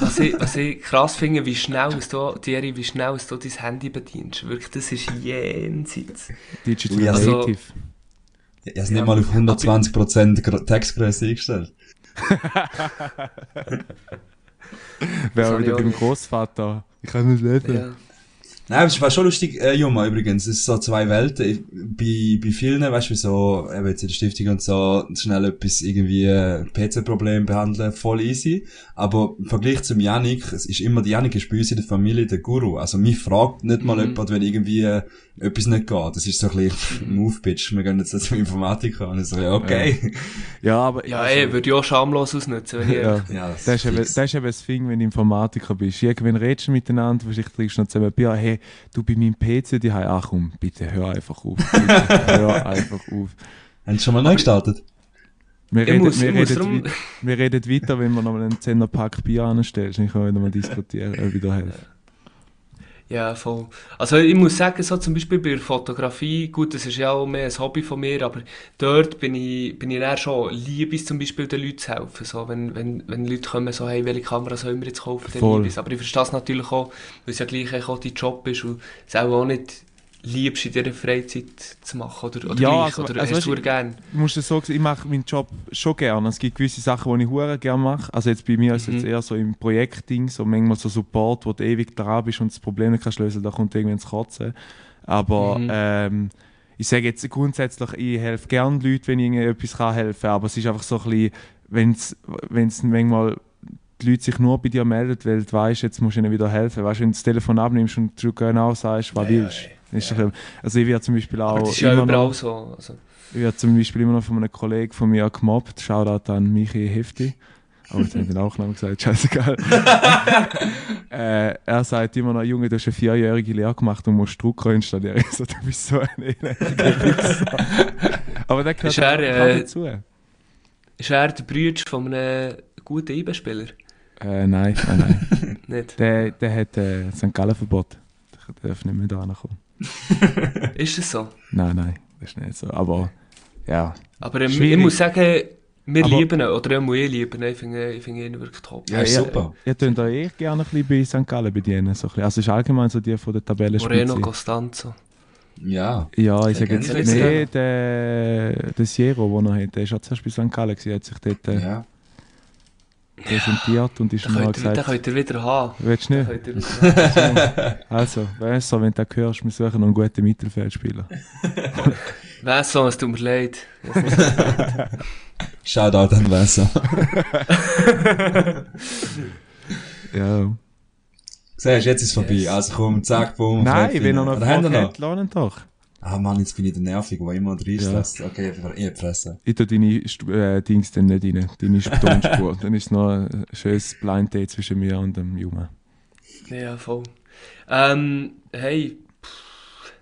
Was ich, was ich krass finde, wie schnell es du, Thierry, wie schnell es du dein Handy bedienst. Wirklich, das ist jenseits. Digital Ja, also- Native. ich habe es nicht mal auf 120% Gro- Textgröße eingestellt. Wäre wieder beim. Großvater. Ich kann nicht lesen. Ja. Nein, es war schon lustig, äh, Juma, übrigens. Es ist so zwei Welten. Ich- Bei, bei vielen, weißt du, wie so, eben jetzt in der Stiftung und so, schnell etwas irgendwie, äh, PC-Problem behandeln, voll easy. Aber im Vergleich zum Janik, es ist immer, der Janik ist bei uns in der Familie der Guru. Also, mich fragt nicht mal Mhm. jemand, wenn irgendwie äh, etwas nicht geht. Das ist so ein bisschen Move-Pitch. Wir gehen jetzt zum Informatiker und ich so, ja, okay. Ja, aber... Ja, also, ey, würde ich auch schamlos ausnutzen, wenn ich Ja. Ja, Das ist, eben, das ist eben das Ding, wenn du Informatiker bist. Irgendwann redest du miteinander, vielleicht trinkst du noch zusammen ein Bier. Hey, du bei meinem PC, die haben, ach komm, bitte hör einfach auf. Bitte, hör einfach auf. Haben Sie schon mal neu gestartet? Wir reden, muss, wir, reden, darum... wei- wir reden weiter, wenn wir noch mal einen 10er Pack Bier anstellst. Ich kann wieder mal diskutieren, ob ich da helfe. Ja, voll. Also ich muss sagen, so zum Beispiel bei der Fotografie, gut, das ist ja auch mehr ein Hobby von mir, aber dort bin ich, bin ich dann schon lieb, zum Beispiel den Leuten zu helfen. So, wenn, wenn, wenn Leute kommen, so, hey, welche Kamera sollen wir jetzt kaufen, dann lieb. Aber ich verstehe es natürlich auch, weil es ja gleich auch dein Job ist und es auch, auch nicht liebst, in dieser Freizeit zu machen. Oder, oder Ja, gleich, also- oder also hast du du, gerne? Ich muss das so sagen, ich mache meinen Job schon gerne. Es gibt gewisse Sachen, die ich hure gerne mache. Also jetzt bei mir ist es Mhm. jetzt eher so im Projektding, so manchmal so Support, wo du ewig dran bist und das Problem nicht kannst lösen, da kommt irgendwie ins Kotzen. Aber Mhm. ähm, ich sage jetzt grundsätzlich, ich helfe gerne Leuten, wenn ich ihnen etwas kann helfen kann. Aber es ist einfach so ein bisschen, wenn es manchmal die Leute sich nur bei dir melden, weil du weißt, jetzt musst du ihnen wieder helfen. Weißt du, wenn du das Telefon abnimmst und du genau sagst, was Ja, willst. ja, dann ist doch- Also ich werde zum Beispiel auch Aber das ist ja immer überall noch, so. Also, ich werde zum Beispiel immer noch von einem Kollegen von mir gemobbt. Shoutout an Michi Hefti. Aber jetzt habe ich den Nachnamen gesagt, scheißegal. äh, er sagt immer noch, Junge, du hast eine vierjährige Lehre gemacht und musst Drucker installieren. Ich so, du bist so ein elendiger Wichser. Aber der gehört er, äh, dazu. Äh, ist er der Bruder von einem guten IB-Spieler? nein, nein, nein. Nicht? der, der hat äh, St. Gallen Verbot. Der darf nicht mehr da kommen. Ist es so? Nein, nein, das ist nicht so. Aber ja. Aber ähm, ich muss sagen, wir Aber- lieben ihn, oder auch ich lieben ihn, ich finde, ich finde ihn wirklich top. Ja, ihr- super. Ihr könnt euch eh gerne ein bisschen bei St. Gallen bedienen. So ein bisschen. Also es ist allgemein so die von der Tabellenspitze. Moreno Costanzo. Ja. Ja, ich sage jetzt, gerne. nee, der, der Sierra, den er hat, der ist auch zuerst bei St. Gallen gewesen, hat sich dort äh, Ja. Präsentiert und ist könnt, ihr, den gesagt, könnt ihr wieder haben. willst du nicht? wieder. Also, weißt du, wenn du das hörst, wir suchen noch einen guten Mittelfeldspieler. Weiss so, es tut mir leid. Shoutout an Wasser. Ja. Siehst du, jetzt ist es vorbei. Yes. Also komm, zack, boom. Nein, wenn er noch Oder haben wir Frage noch? hat, lohnt ihn doch. Ah Mann, jetzt bin ich der Nervig, der immer drin Ja. Okay, ich hab fressen. Ich tue deine äh, Dings dann nicht rein, deine Tonspur. dann ist noch ein schönes Blind Date zwischen mir und dem Jungen. Ja, voll. Ähm, hey, pff,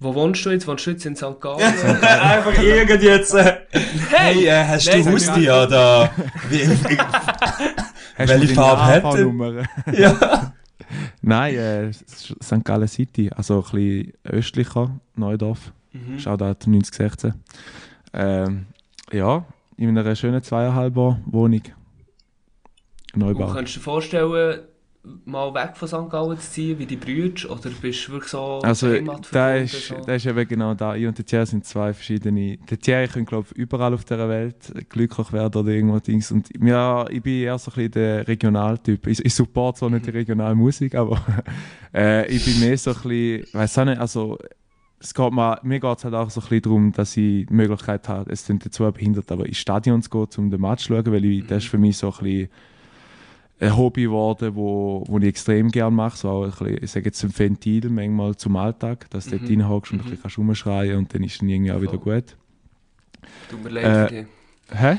wo wohnst du jetzt? Wohnst du jetzt in St. Gallen? Einfach irgend jetzt. Äh, hey, äh, hast Nein, du Haustier oder? Wie, Welche Farbe hat er? Ja. Nein, äh, St. Gallen City, also ein bisschen östlicher, Neudorf. Mhm. Shoutout 9016. Ähm, ja, in einer schönen zweieinhalber Wohnung. Und Neubau. könntest du dir vorstellen, mal weg von St. Gallen zu ziehen, wie die Brüder? Oder bist du wirklich so Also, heimatverbunden, ist, so? ist eben genau da. Ich und der Thierry sind zwei verschiedene. Der Thierry kann, glaube ich, überall auf der Welt glücklich werden oder irgendwo Dings. Und ja, ich bin eher so ein bisschen der Regionaltyp. Ich, ich support zwar nicht die Regionalmusik, aber äh, ich bin mehr so ein bisschen, weiß auch nicht, also es geht mir, mir geht es halt auch so ein bisschen darum, dass ich die Möglichkeit habe, es sind zwar behindert, aber ins Stadion zu gehen, um den Match zu schauen, weil ich, das ist für mich so ein bisschen ein Hobby geworden, wo, wo ich extrem gerne mache. So auch ein bisschen, ich sage jetzt ein Ventil manchmal zum Alltag, dass du dort Mhm. reinhockst und ein Mhm. bisschen kannst rumschreien und dann ist dann irgendwie auch wieder gut. Tut mir leid Äh. Hä?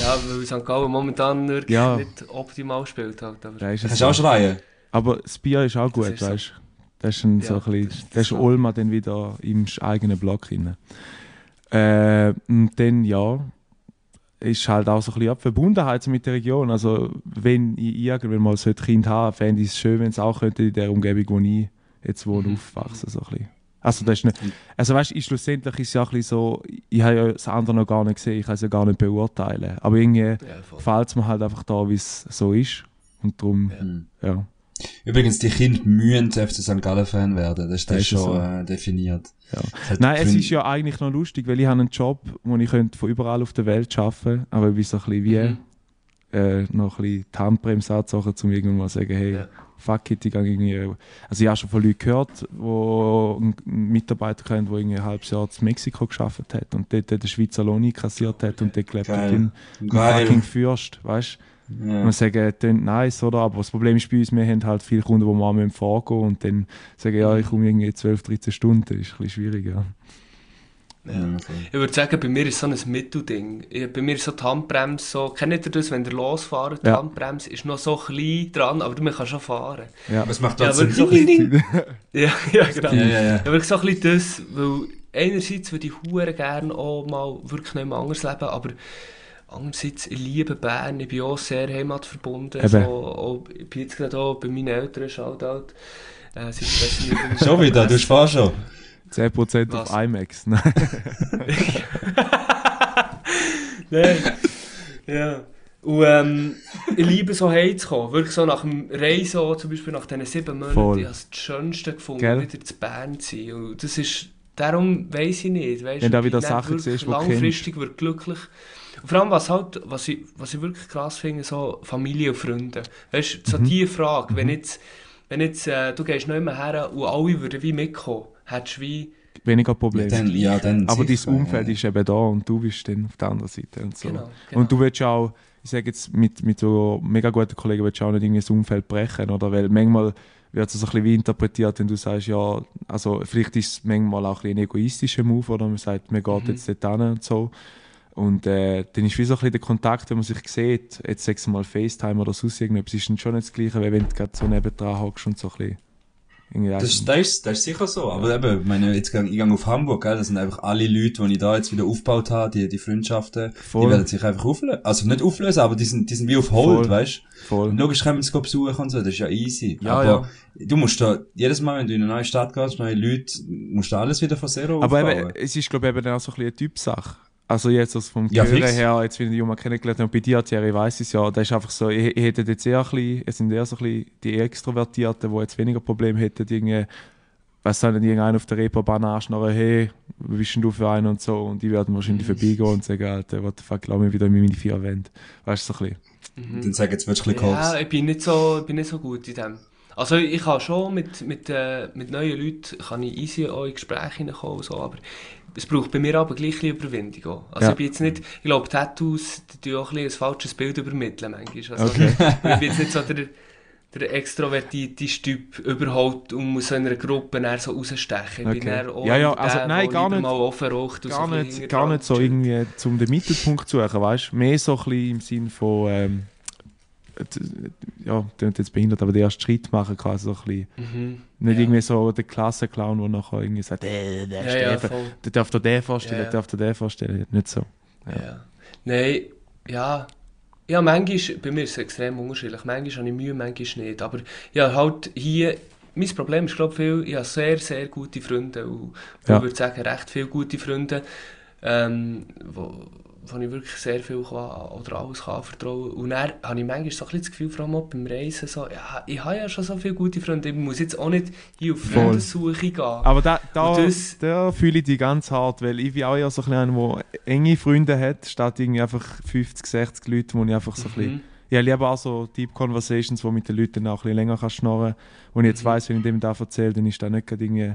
Ja, weil St. Gallen momentan wirklich Ja. nicht optimal spielt. Halt, aber Da ist es Kannst du auch so. schreien? Aber das Bier ist auch gut, ist so. weißt du? Das ist, ein, so Ja, ein bisschen, das ist das ist so. Olma dann wieder im eigenen Block rein. Äh, und dann, ja, ist halt auch so ein bisschen ab Verbundenheit mit der Region. Also, wenn ich irgendwann mal so ein Kind habe, fände ich es schön, wenn es auch könnte in der Umgebung, wo ich jetzt wohne, Mhm. aufwachsen. So ein bisschen. Also, das ist nicht, also weißt du, schlussendlich ist es ja auch ein bisschen so, ich habe ja das andere noch gar nicht gesehen, ich kann es ja gar nicht beurteilen. Aber irgendwie ja, gefällt es mir halt einfach da, wie es so ist. Und darum, Hm. ja. Übrigens, die Kinder müssen FC St. Gallen-Fan werden. Das ist, das Das ist ist schon so. äh, definiert. Ja. Hat Nein, es ist ja eigentlich noch lustig, weil ich habe einen Job, wo ich könnte von überall auf der Welt arbeiten könnte, aber ich bin so ein bisschen wie, Mhm. äh, noch ein bisschen die Handbremse anzogen, um irgendwann mal zu sagen, hey, Ja. fuck it, ich gehe irgendwie... Also ich habe schon von Leuten gehört, wo einen Mitarbeiter kennt, der irgendwie ein halbes Jahr in Mexiko geschafft hat und dort den Schweizer Lohn kassiert hat und dort gelebt hat Geil. wie ein, fucking Fürst, weißt du? Ja. Man sagen, tönt nice, oder? Aber das Problem ist bei uns, wir haben halt viele Kunden, die mal müssen vorgehen und dann sagen, ja, ich komme irgendwie 12, 13 Stunden, das ist ein bisschen schwierig, ja. Ja, voll. Ich würde sagen, bei mir ist so ein Mittelding. Bei mir ist so die Handbremse so, kennt ihr das, wenn ihr losfahrt, die Ja. Handbremse ist noch so klein dran, aber man kann schon fahren. ja. Aber es macht Ja, so ein bisschen, ja, ja, genau. Ja, ja, ja. Ja, wirklich so ein bisschen das, weil einerseits würde ich hure gerne auch mal wirklich nicht mehr anders leben, aber andererseits, ich liebe Bern, ich bin auch sehr heimatverbunden, Eben. so, auch, ich bin jetzt gerade auch bei meinen Eltern, Shoutout, äh, sie Schon wieder, du fahrst schon. 10% Was? auf IMAX. Nein. Nein. ja. Und ähm, ich liebe so heimzukommen. Wirklich so nach dem Reisen, auch zum Beispiel nach diesen sieben Monaten, Voll. ich habe es das Schönste gefunden, Gell? wieder zu Bern zu sein. Und das ist, darum weiss ich nicht. Weißt, Wenn du ich wieder Sachen siehst, die du langfristig wird glücklich. Und vor allem, was, halt, was, ich, was ich wirklich krass finde, so Familie und Freunde. Weißt du, so Mhm. diese Frage, wenn jetzt, wenn jetzt äh, du gehst nicht mehr her und alle würden wie mitkommen, hättest du wie... Weniger Problem. Dann, ja, dann Aber dein Umfeld ja. ist eben da und du bist dann auf der anderen Seite und so. Genau, genau. Und du willst auch, ich sage jetzt, mit, mit so mega guten Kollegen willst du auch nicht irgendwie das Umfeld brechen, oder? Weil manchmal wird es so ein bisschen wie interpretiert, wenn du sagst, ja, also vielleicht ist es manchmal auch ein, ein egoistischer Move, oder? Man sagt, man geht Mhm. jetzt dort hin und so. Und äh, dann ist wie so ein bisschen der Kontakt, wenn man sich sieht, jetzt sagst du mal FaceTime oder sonst irgendetwas, ist dann schon nicht das Gleiche, wenn du gerade so nebendran hockst und so ein bisschen... Das, weißt- das, ist, das ist sicher so. Aber eben, ich meine, jetzt gang, ich gehe auf Hamburg, gell? das sind einfach alle Leute, die ich da jetzt wieder aufgebaut habe, die, die Freundschaften, Voll. die werden sich einfach auflösen. Also nicht auflösen, aber die sind, die sind wie auf Hold, Voll. weißt Voll. Und logisch können wir es besuchen und so, das ist ja easy. Ja, aber du musst da, jedes Mal, wenn du in eine neue Stadt gehst, neue Leute, musst du alles wieder von Zero Aber aufbauen. eben, es ist, glaube ich, eben auch so ein bisschen eine Typsache. Also jetzt also vom Ja, Hören fix. her, jetzt wie ich den Jungen kennengelernt habe, und bei dir, Thierry, weiss ich es ja, das ist einfach so, ich, ich hätte jetzt eher ein bisschen, es sind eher so ein bisschen die Extrovertierten, die jetzt weniger Probleme hätten, irgendwie, was soll denn irgendeiner auf der Reeperbahn anschnarren, hey, wie bist denn du für einen und so, und die werden wahrscheinlich vorbeigehen und sagen, Alter, what the fuck, lass mich wieder in meine vier Wände. Weißt du, so ein bisschen. Dann sag jetzt, willst du ein bisschen Ja, ich bin nicht so, ich bin nicht so gut in dem. Also ich kann schon mit, mit, äh, mit neuen Leuten kann ich easy auch in Gespräche hineinkommen und so, aber es braucht bei mir aber gleich ein Überwindung auch. Also Ja. ich bin jetzt nicht, ich glaube Tattoos, die tun auch ein, ein falsches Bild übermitteln manchmal. Also Okay. ich bin jetzt nicht so der, der extrovertierte Typ überhaupt und muss so in einer Gruppe dann so rausstechen. Ich bin Okay. dann auch Ja, ja, also der nein, gar nicht- mal offen raucht Gar so nicht, gar nicht so irgendwie zum den Mittelpunkt zu suchen, weißt du? Mehr so ein bisschen im Sinn von, ähm, ja, klingt jetzt behindert, aber den ersten Schritt machen quasi so ein bisschen. Mhm. Nicht Ja. irgendwie so der Klassenclown, der nachher irgendwie sagt, äh, der Ja, ja, der darf dir den vorstellen, Ja, der darf dir den vorstellen. Nicht so. Ja. Nein, ja. Ja, manchmal, bei mir ist es extrem unterschiedlich. Manchmal habe ich Mühe, manchmal nicht. Aber ja, halt hier, mein Problem ist, glaube ich, viel, ich habe sehr, sehr gute Freunde. Und ich würde sagen, recht viele gute Freunde, ähm, wo, wo ich wirklich sehr viel kann, oder alles kann vertrauen. Und dann habe ich manchmal so ein bisschen das Gefühl, vor allem auch beim Reisen, so, ja, ich habe ja schon so viele gute Freunde, ich muss jetzt auch nicht hier auf. Freundesuche gehen. Aber da, da, Und das- da fühle ich dich ganz hart, weil ich bin auch eher so ein bisschen einer, der enge Freunde hat, statt irgendwie einfach 50, 60 Leute, wo ich einfach so ein bisschen... Mhm. Ja, ich liebe auch so Deep Conversations, wo mit den Leuten auch ein bisschen länger kann schnurren Wo ich jetzt Mhm. weiss, wenn ich dem da erzähle, dann ist da nicht gerade irgendwie...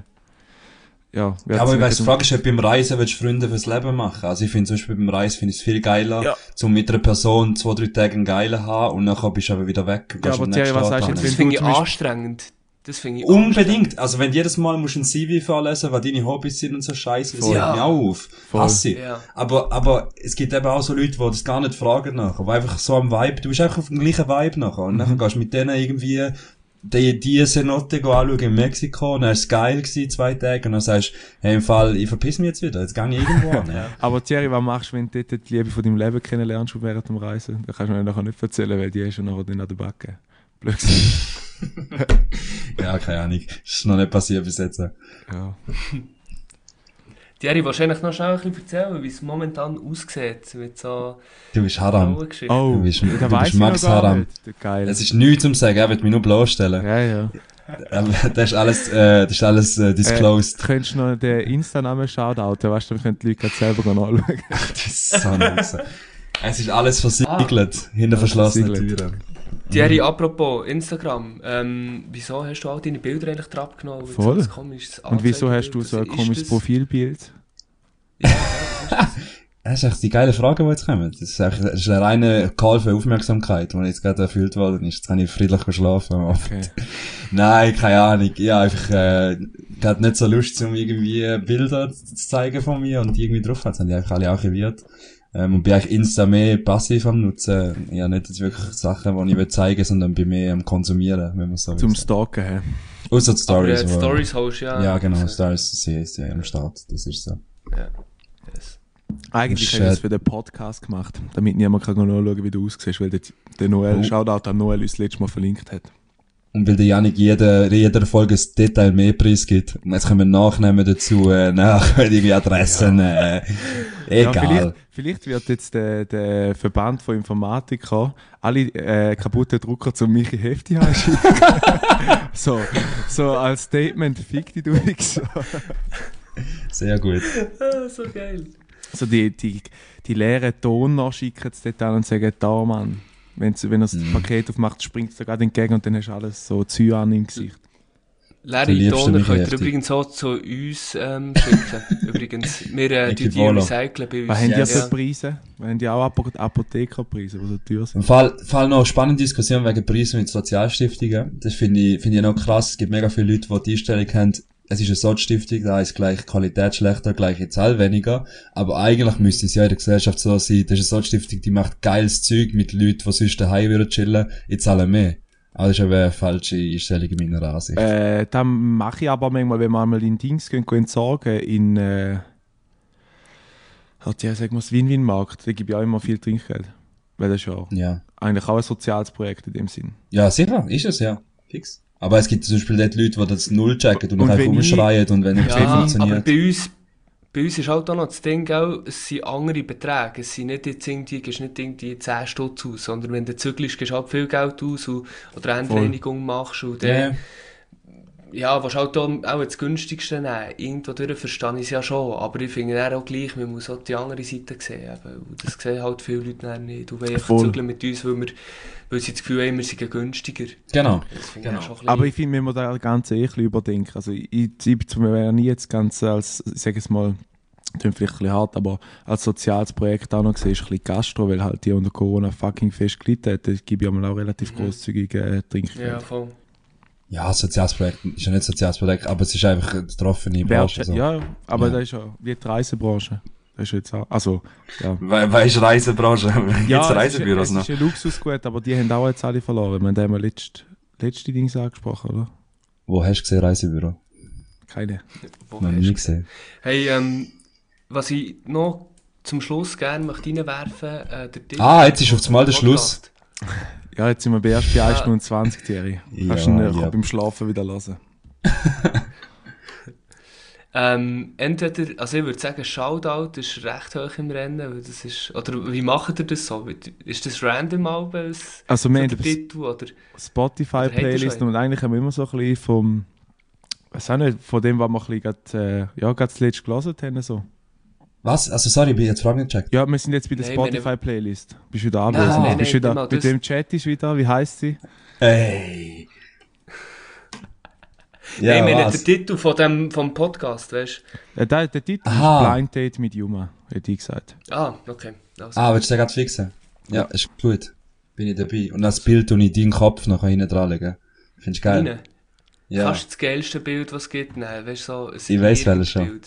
Ja, Ja, aber ich weiss, die Frage ist, ob beim Reisen willst du Freunde fürs Leben machen. Also ich finde zum Beispiel beim Reisen finde ich es viel geiler, Ja. zum mit einer Person zwei, drei Tage einen geilen haben und nachher bist du aber wieder weg. und Ja, aber Thierry, was sagst du jetzt, Das finde du ich anstrengend. Das finde ich anstrengend. Unbedingt. Also wenn du jedes Mal musst ein CV vorlesen, was deine Hobbys sind und so Scheiße, das Voll. regt mich auch auf. Voll. Hasse. Ja. Aber, aber es gibt eben auch so Leute, die das gar nicht fragen nachher, die einfach so am Vibe, du bist einfach auf dem gleichen Vibe nachher und Mhm. nachher gehst du mit denen irgendwie die, die Cenote go anschauen in Mexiko und dann ist es geil gewesen, zwei Tage und dann sagst du, hey, im Fall, ich verpiss mich jetzt wieder, jetzt gehe ich irgendwo an. ja. Aber Thierry, was machst du, wenn du dort die Liebe von deinem Leben kennenlernst während dem Reisen? Das kannst du mir nachher nicht erzählen, weil die ist ja nachher dann an der Backe. Blöd gesagt. ja, keine Ahnung. Ist noch nicht passiert bis jetzt. Ja. Thierry, wahrscheinlich noch schnell ein bisschen erzählen, wie es momentan aussieht mit so Du bist Haram. Oh, Du bist- du bist Max Haram. Geil. Es ist nichts zum Sagen, er wird mich nur bloßstellen. ja, ja. Aber das ist alles, äh, das ist alles äh, disclosed. Äh, könntest du noch den Insta-Namen shoutouten, weißt du, dann können die Leute gerade selber anschauen. Das ist so nice. Es ist alles versiegelt, hinter verschlossenen. Türen. Thierry, apropos Instagram, ähm, wieso hast du all deine Bilder eigentlich drauf abgenommen? Weil Voll. so Und wieso hast du so ein komisches das? Profilbild? Ja, das? Das ist echt die geile Frage, die jetzt kommt. Das ist, echt, das ist ein reiner Call für Aufmerksamkeit, die jetzt gerade erfüllt worden ist. Jetzt kann ich friedlich geschlafen am Abend. Okay. Nein, keine Ahnung. Ja, einfach, äh, gerade nicht so Lust, um irgendwie Bilder zu zeigen von mir und die irgendwie drauf hat. Das haben die einfach alle archiviert. Ähm, und bin eigentlich Insta mehr passiv am Nutzen. Ja, nicht jetzt wirklich Sachen, die ich will zeigen, sondern bin mehr am Konsumieren, wenn man so will Zum sagen. Stalken, hä? Außer die Aber Stories. äh, die wo- Stories holst ja. Ja, genau, Also, Stories, sie ist ja am Start. Das ist so. Ja. Yes. Eigentlich habe ich das für den Podcast gemacht, damit niemand kann nachschauen, wie du aussiehst, weil der, der Noel, Oh. Shoutout an Noel, uns das letzte Mal verlinkt hat. Und weil der Janik jede, jeder Folge ein Detail mehr Preis gibt. Und jetzt können wir Nachnehmen dazu, äh, nach, irgendwie Adressen, äh, Ja, egal. vielleicht, vielleicht wird jetzt der, der Verband von Informatiker alle äh, kaputten Drucker zu Michi Hefti anschicken. so, so als Statement, fick die du so. Sehr gut. Ah, so geil. so die, die, die leeren Toner schicken es dort an und sagen, da Mann. Wenn's, wenn er das Mhm. Paket aufmacht, springt es dir gerade entgegen und dann hast du alles so Cyan im Gesicht. Leere liebste Toner Michi könnt ihr übrigens auch zu uns ähm, schicken. übrigens, wir äh, die recyceln bei uns. Was haben die Yes. für Preise? Wir haben ja auch Apo Apothekerpreise, die so teuer sind. Im Fall, Fall noch spannende Diskussion wegen Preisen mit Sozialstiftungen. Das finde ich, finde ich noch krass. Es gibt mega viele Leute, die die Einstellung haben, es ist eine Sozialstiftung, da ist gleich Qualität schlechter, gleiche Zahl weniger. Aber eigentlich müsste es ja in der Gesellschaft so sein, das ist eine Sozialstiftung, die macht geiles Zeug mit Leuten, die sonst daheim würden chillen, ich zahle mehr. Aber das ist aber eine falsche Einstellung in meiner Ansicht. Äh, dann mache ich aber manchmal, wenn wir einmal in Dings gehen, gehen entsorgen, in, äh, hat ja, sagen wir das Win-Win-Markt, da gebe ich auch immer viel Trinkgeld. Weil das ist ja ja. eigentlich auch ein soziales Projekt in dem Sinn. Ja, sicher, ist es, ja. Fix. Aber es gibt zum Beispiel dort Leute, die das null checken und, Und einfach rumschreien und wenn nichts Ja, aber funktioniert. bei uns, bei uns ist halt auch noch das Ding, gell, es sind andere Beträge. Es sind nicht jetzt irgendwie, gehst nicht irgendwie 10 Stutz aus, sondern wenn du zügelst, gehst du halt viel Geld aus und, oder eine Voll. Reinigung machst und Ja, dann, ja, willst halt auch, auch das günstigste nehmen. Irgendwo durch verstehe ich es ja schon, aber ich finde dann auch gleich, man muss auch die andere Seite sehen. Eben. Und das sehen halt viele Leute nicht. Willst Voll. zügeln mit uns, weil, wir, weil sie das Gefühl haben, wir sind günstiger. Genau. Das Genau. ich Aber ich finde, wir müssen das Ganze eh ein bisschen überdenken. Also ich, ich, Beispiel nie jetzt ganz als, ich sage es mal, klingt vielleicht ein bisschen hart, aber als soziales Projekt auch noch gesehen, ist ein bisschen Gastro, weil halt die unter Corona fucking fest gelitten hat. Da gebe ich einmal auch relativ grosszügig äh, Trinkgeld. Ja, voll. Ja, soziales Projekt ist ja nicht soziales Projekt, aber es ist einfach eine betroffene Branche. So. Ja, aber Ja. das ist ja wie die Reisebranche. Ist jetzt auch, also, ja. We weißt Reisebranche? Ja, Reisebüros es ist, noch? es ist ein Luxusgut, aber die haben auch jetzt alle verloren. Wir haben letzt, letzte Dings angesprochen, oder? Wo hast du gesehen Reisebüro? Keine. Wo hast nie gesehen. Hey, ähm, was ich noch zum Schluss gerne möchte reinwerfen äh, der Titel Ah, jetzt ist auf einmal der Podcast. Ja, jetzt sind wir bei erst bei 1 Ja. Stunde 20, Thierry. Ja, Kannst du ihn äh, ja. beim Schlafen wieder hören. Ähm, entweder, also ich würde sagen, Shoutout ist recht hoch im Rennen, weil das ist, oder wie macht ihr das so? Ist das random als Also so wir der haben Titel, oder? Spotify-Playlist und eigentlich haben wir immer so ein bisschen vom, weiß auch nicht, von dem, was wir ein bisschen grad, äh, ja, gerade zuletzt gelesen haben. So. Was? Also sorry, ich bin jetzt Fragen gecheckt. Ja, wir sind jetzt bei der Nein, Spotify-Playlist. Bist du wieder Nein, anwesend? nein, Bist du nein, wieder, mit dem Chat ist wieder, wie heisst sie? Hey. Ja, Ja, Nein, ich meine, der Titel von dem, vom Podcast, weißt Äh, der, der Titel Aha. ist Blind Date mit Juma, hätte ich gesagt. du? Ah, okay. Also. Ah, willst du den gerade fixen? Ja, ist gut. Bin ich dabei. Und das Bild und ich deinen Kopf noch hinten dran legen. Findest du geil? Rein. Ja. Kannst du das geilste Bild, was es gibt, nehmen? Weißt du, so ein Ich weiss welches schon.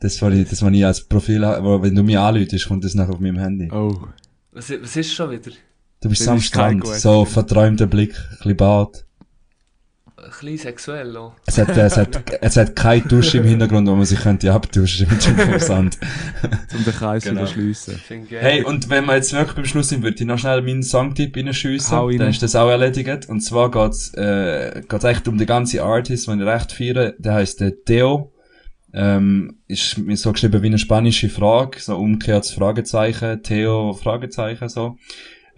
Das, was ich, das, was ich als Profil habe, wenn du mich anläutest, kommt das nachher auf meinem Handy. Oh. Was, was ist schon wieder? Du bist am Strand, so verträumter Blick, ein bisschen Bart. Ein bisschen sexuell auch. Es hat, äh, es hat, es hat keine Dusche im Hintergrund, wo man sich könnte abduschen mit dem Sand. Um den Kreis Genau. zu überschliessen. Finde ich geil. Hey, und wenn wir jetzt wirklich beim Schluss sind, würde ich noch schnell meinen Songtipp reinschiessen. rein. Dann ist das auch erledigt. Und zwar geht's, äh, geht's echt um den ganzen Artist, den ich recht feiere. Der heisst der Theo. Ähm, ist mir so geschrieben wie eine spanische Frage, so umgekehrtes Fragezeichen, Theo, Fragezeichen, so.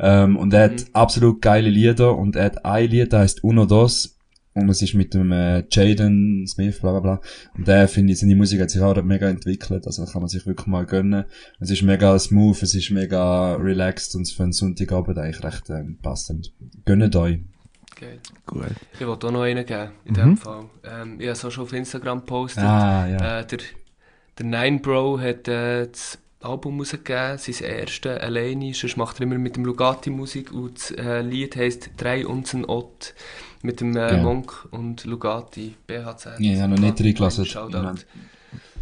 Ähm, und er hat Mhm. absolut geile Lieder und er hat ein Lied, das heisst Uno Dos. Und es ist mit dem äh, Jaden Smith, bla bla bla. Und der, finde ich, seine Musik hat sich auch mega entwickelt. Also kann man sich wirklich mal gönnen. Es ist mega smooth, es ist mega relaxed und für einen Sonntagabend eigentlich recht ähm, passend. Gönnt euch. Geil. Gut. Ich wollte auch noch einen geben, in Mhm. dem Fall. Ähm, ich habe es auch schon auf Instagram gepostet. Ah, ja. Äh, der, der Nine Bro hat äh, das Album rausgegeben, sein erstes alleine. Sonst macht er immer mit dem Lugatti Musik und das äh, Lied heisst «Drei Unzen Ott» mit dem äh, Geil. Monk und Lugatti BHZ. Ja, ich habe noch nicht reingelassen. Shoutout. Ja,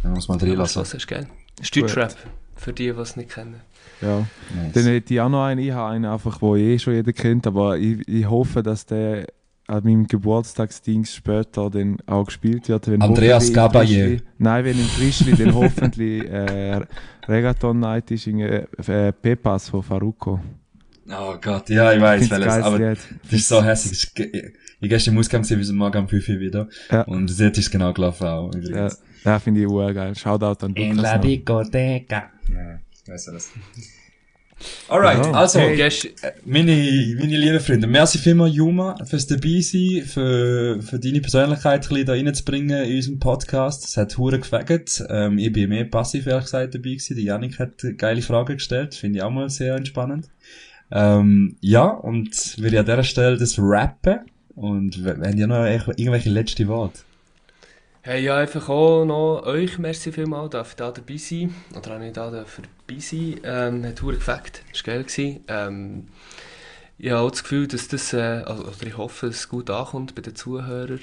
Da muss man Ja, reinlassen. Das ist geil. Deutschrap, für die, die es nicht kennen. Ja. Nice. Dann hätte ich auch noch einen. Ich habe einen einfach, wo eh schon jeder kennt, aber ich, ich hoffe, dass der an meinem Geburtstagsdings später dann auch gespielt wird. Wenn Andreas Gabaye. Nein, wenn im Frischli dann hoffentlich äh, Reggaeton Night ist, in, äh, äh, Pepas von Faruko. Oh Gott, ja, ich weiß, welches. geiles Aber das ist so hässlich. Ich ich gestern im Ausgang gesehen, wie morgen am 5 Uhr wieder. Ja. Und dort ist genau gelaufen auch. Ja, übrigens. ja finde ich urgeil. Shoutout an In Lukas. la noch. discoteca. Ja, ich weiß das. Alright, Ja. also, Hey, gest äh, meine, meine lieben Freunde, merci vielmals, Juma, fürs dabei sein, für, für deine Persönlichkeit ein bisschen da reinzubringen in unserem Podcast. Es hat hure gefegt. Ähm, ich bin mehr passiv, ehrlich gesagt, dabei gewesen. Die Janik hat geile Fragen gestellt. Finde ich auch mal sehr entspannend. Ähm, ja, und würde an dieser Stelle das rappen. Und wenn ihr noch irgendwelche letzte Worte? Hey, ja, einfach auch noch euch, merci vielmals, darf ich da dabei sein. Oder auch nicht da dafür dabei sein. Ähm, hat verdammt gefällt, das war geil. Gewesen. Ähm, ich habe auch das Gefühl, dass das, äh, also, oder ich hoffe, dass es gut ankommt bei den Zuhörern.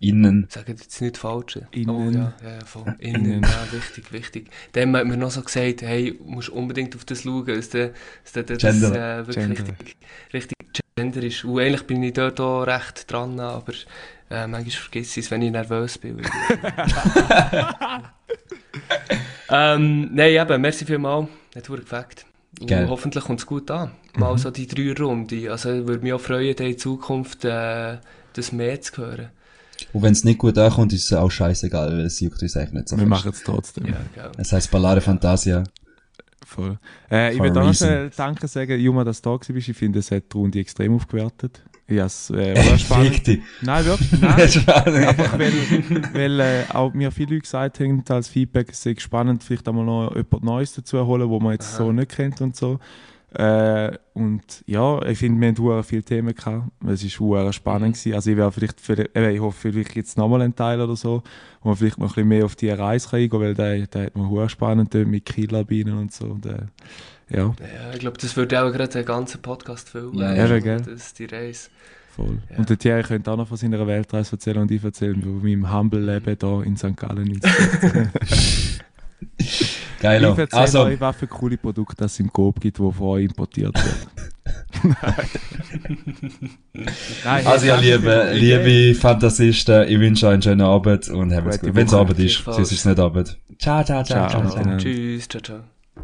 Innen. Sagen jetzt nicht falsch. Innen. Oh ja, ja, voll. Innen, ja, wichtig, wichtig. Dann hat mir noch so gesagt, hey, du musst unbedingt auf das schauen, dass der, dass der, das äh, wirklich Gender. richtig, richtig Gender ist. Und eigentlich bin ich dort auch recht dran, aber äh, manchmal vergesse ich es, wenn ich nervös bin. ähm, nein, eben, merci vielmals, hat verdammt gefällt. Und hoffentlich kommt es gut an. Mal so die drei Runde. Also würde mich auch freuen, in Zukunft äh, das mehr zu hören. Und wenn es nicht gut ankommt, ist es auch scheißegal, weil es juckt uns eigentlich nicht so Wir machen es trotzdem. Ja, gell. Es heisst Ballare Fantasia. Voll. Äh, ich a auch schnell Danke sagen, Juma, dass du da warst. Ich finde, es hat die Runde extrem aufgewertet. Ja, es äh, war spannend. Fick dich. Nein, wirklich. Nein. Spannend. Einfach weil, weil äh, auch mir viele Leute gesagt haben, als Feedback, es sei spannend, vielleicht einmal noch jemand Neues dazu holen, wo man jetzt Aha. so nicht kennt und so. Äh, und ja, ich finde, wir hure viele Themen gehabt. Es war spannend. Gewesen. Also ich wäre vielleicht, für, äh, ich hoffe, vielleicht jetzt nochmal einen Teil oder so, wo man vielleicht noch ein bisschen mehr auf die Reise kann eingehen, weil der, der hat mir spannend mit Kielerbienen und so. Und, äh, ja, Ja, ich glaube, das würde auch gerade den ganzen Podcast füllen. Ja, ja, Also, gell. Das die Reise. voll. Ja. Und der Thierry könnte auch noch von seiner Weltreise erzählen und ich erzählen von meinem Humble-Leben hier in St. Gallen. Geilo. Ich erzähle Also, euch, was für coole Produkte es im Coop gibt, die von euch importiert werden. Nein, also ja, liebe, liebe Fantasisten, ich wünsche euch einen schönen Abend und habt es gut. Wenn es. Abend ist, sonst ist es nicht Abend. Ciao, ciao, ciao, Ciao. ciao. Tschüss, ciao, ciao.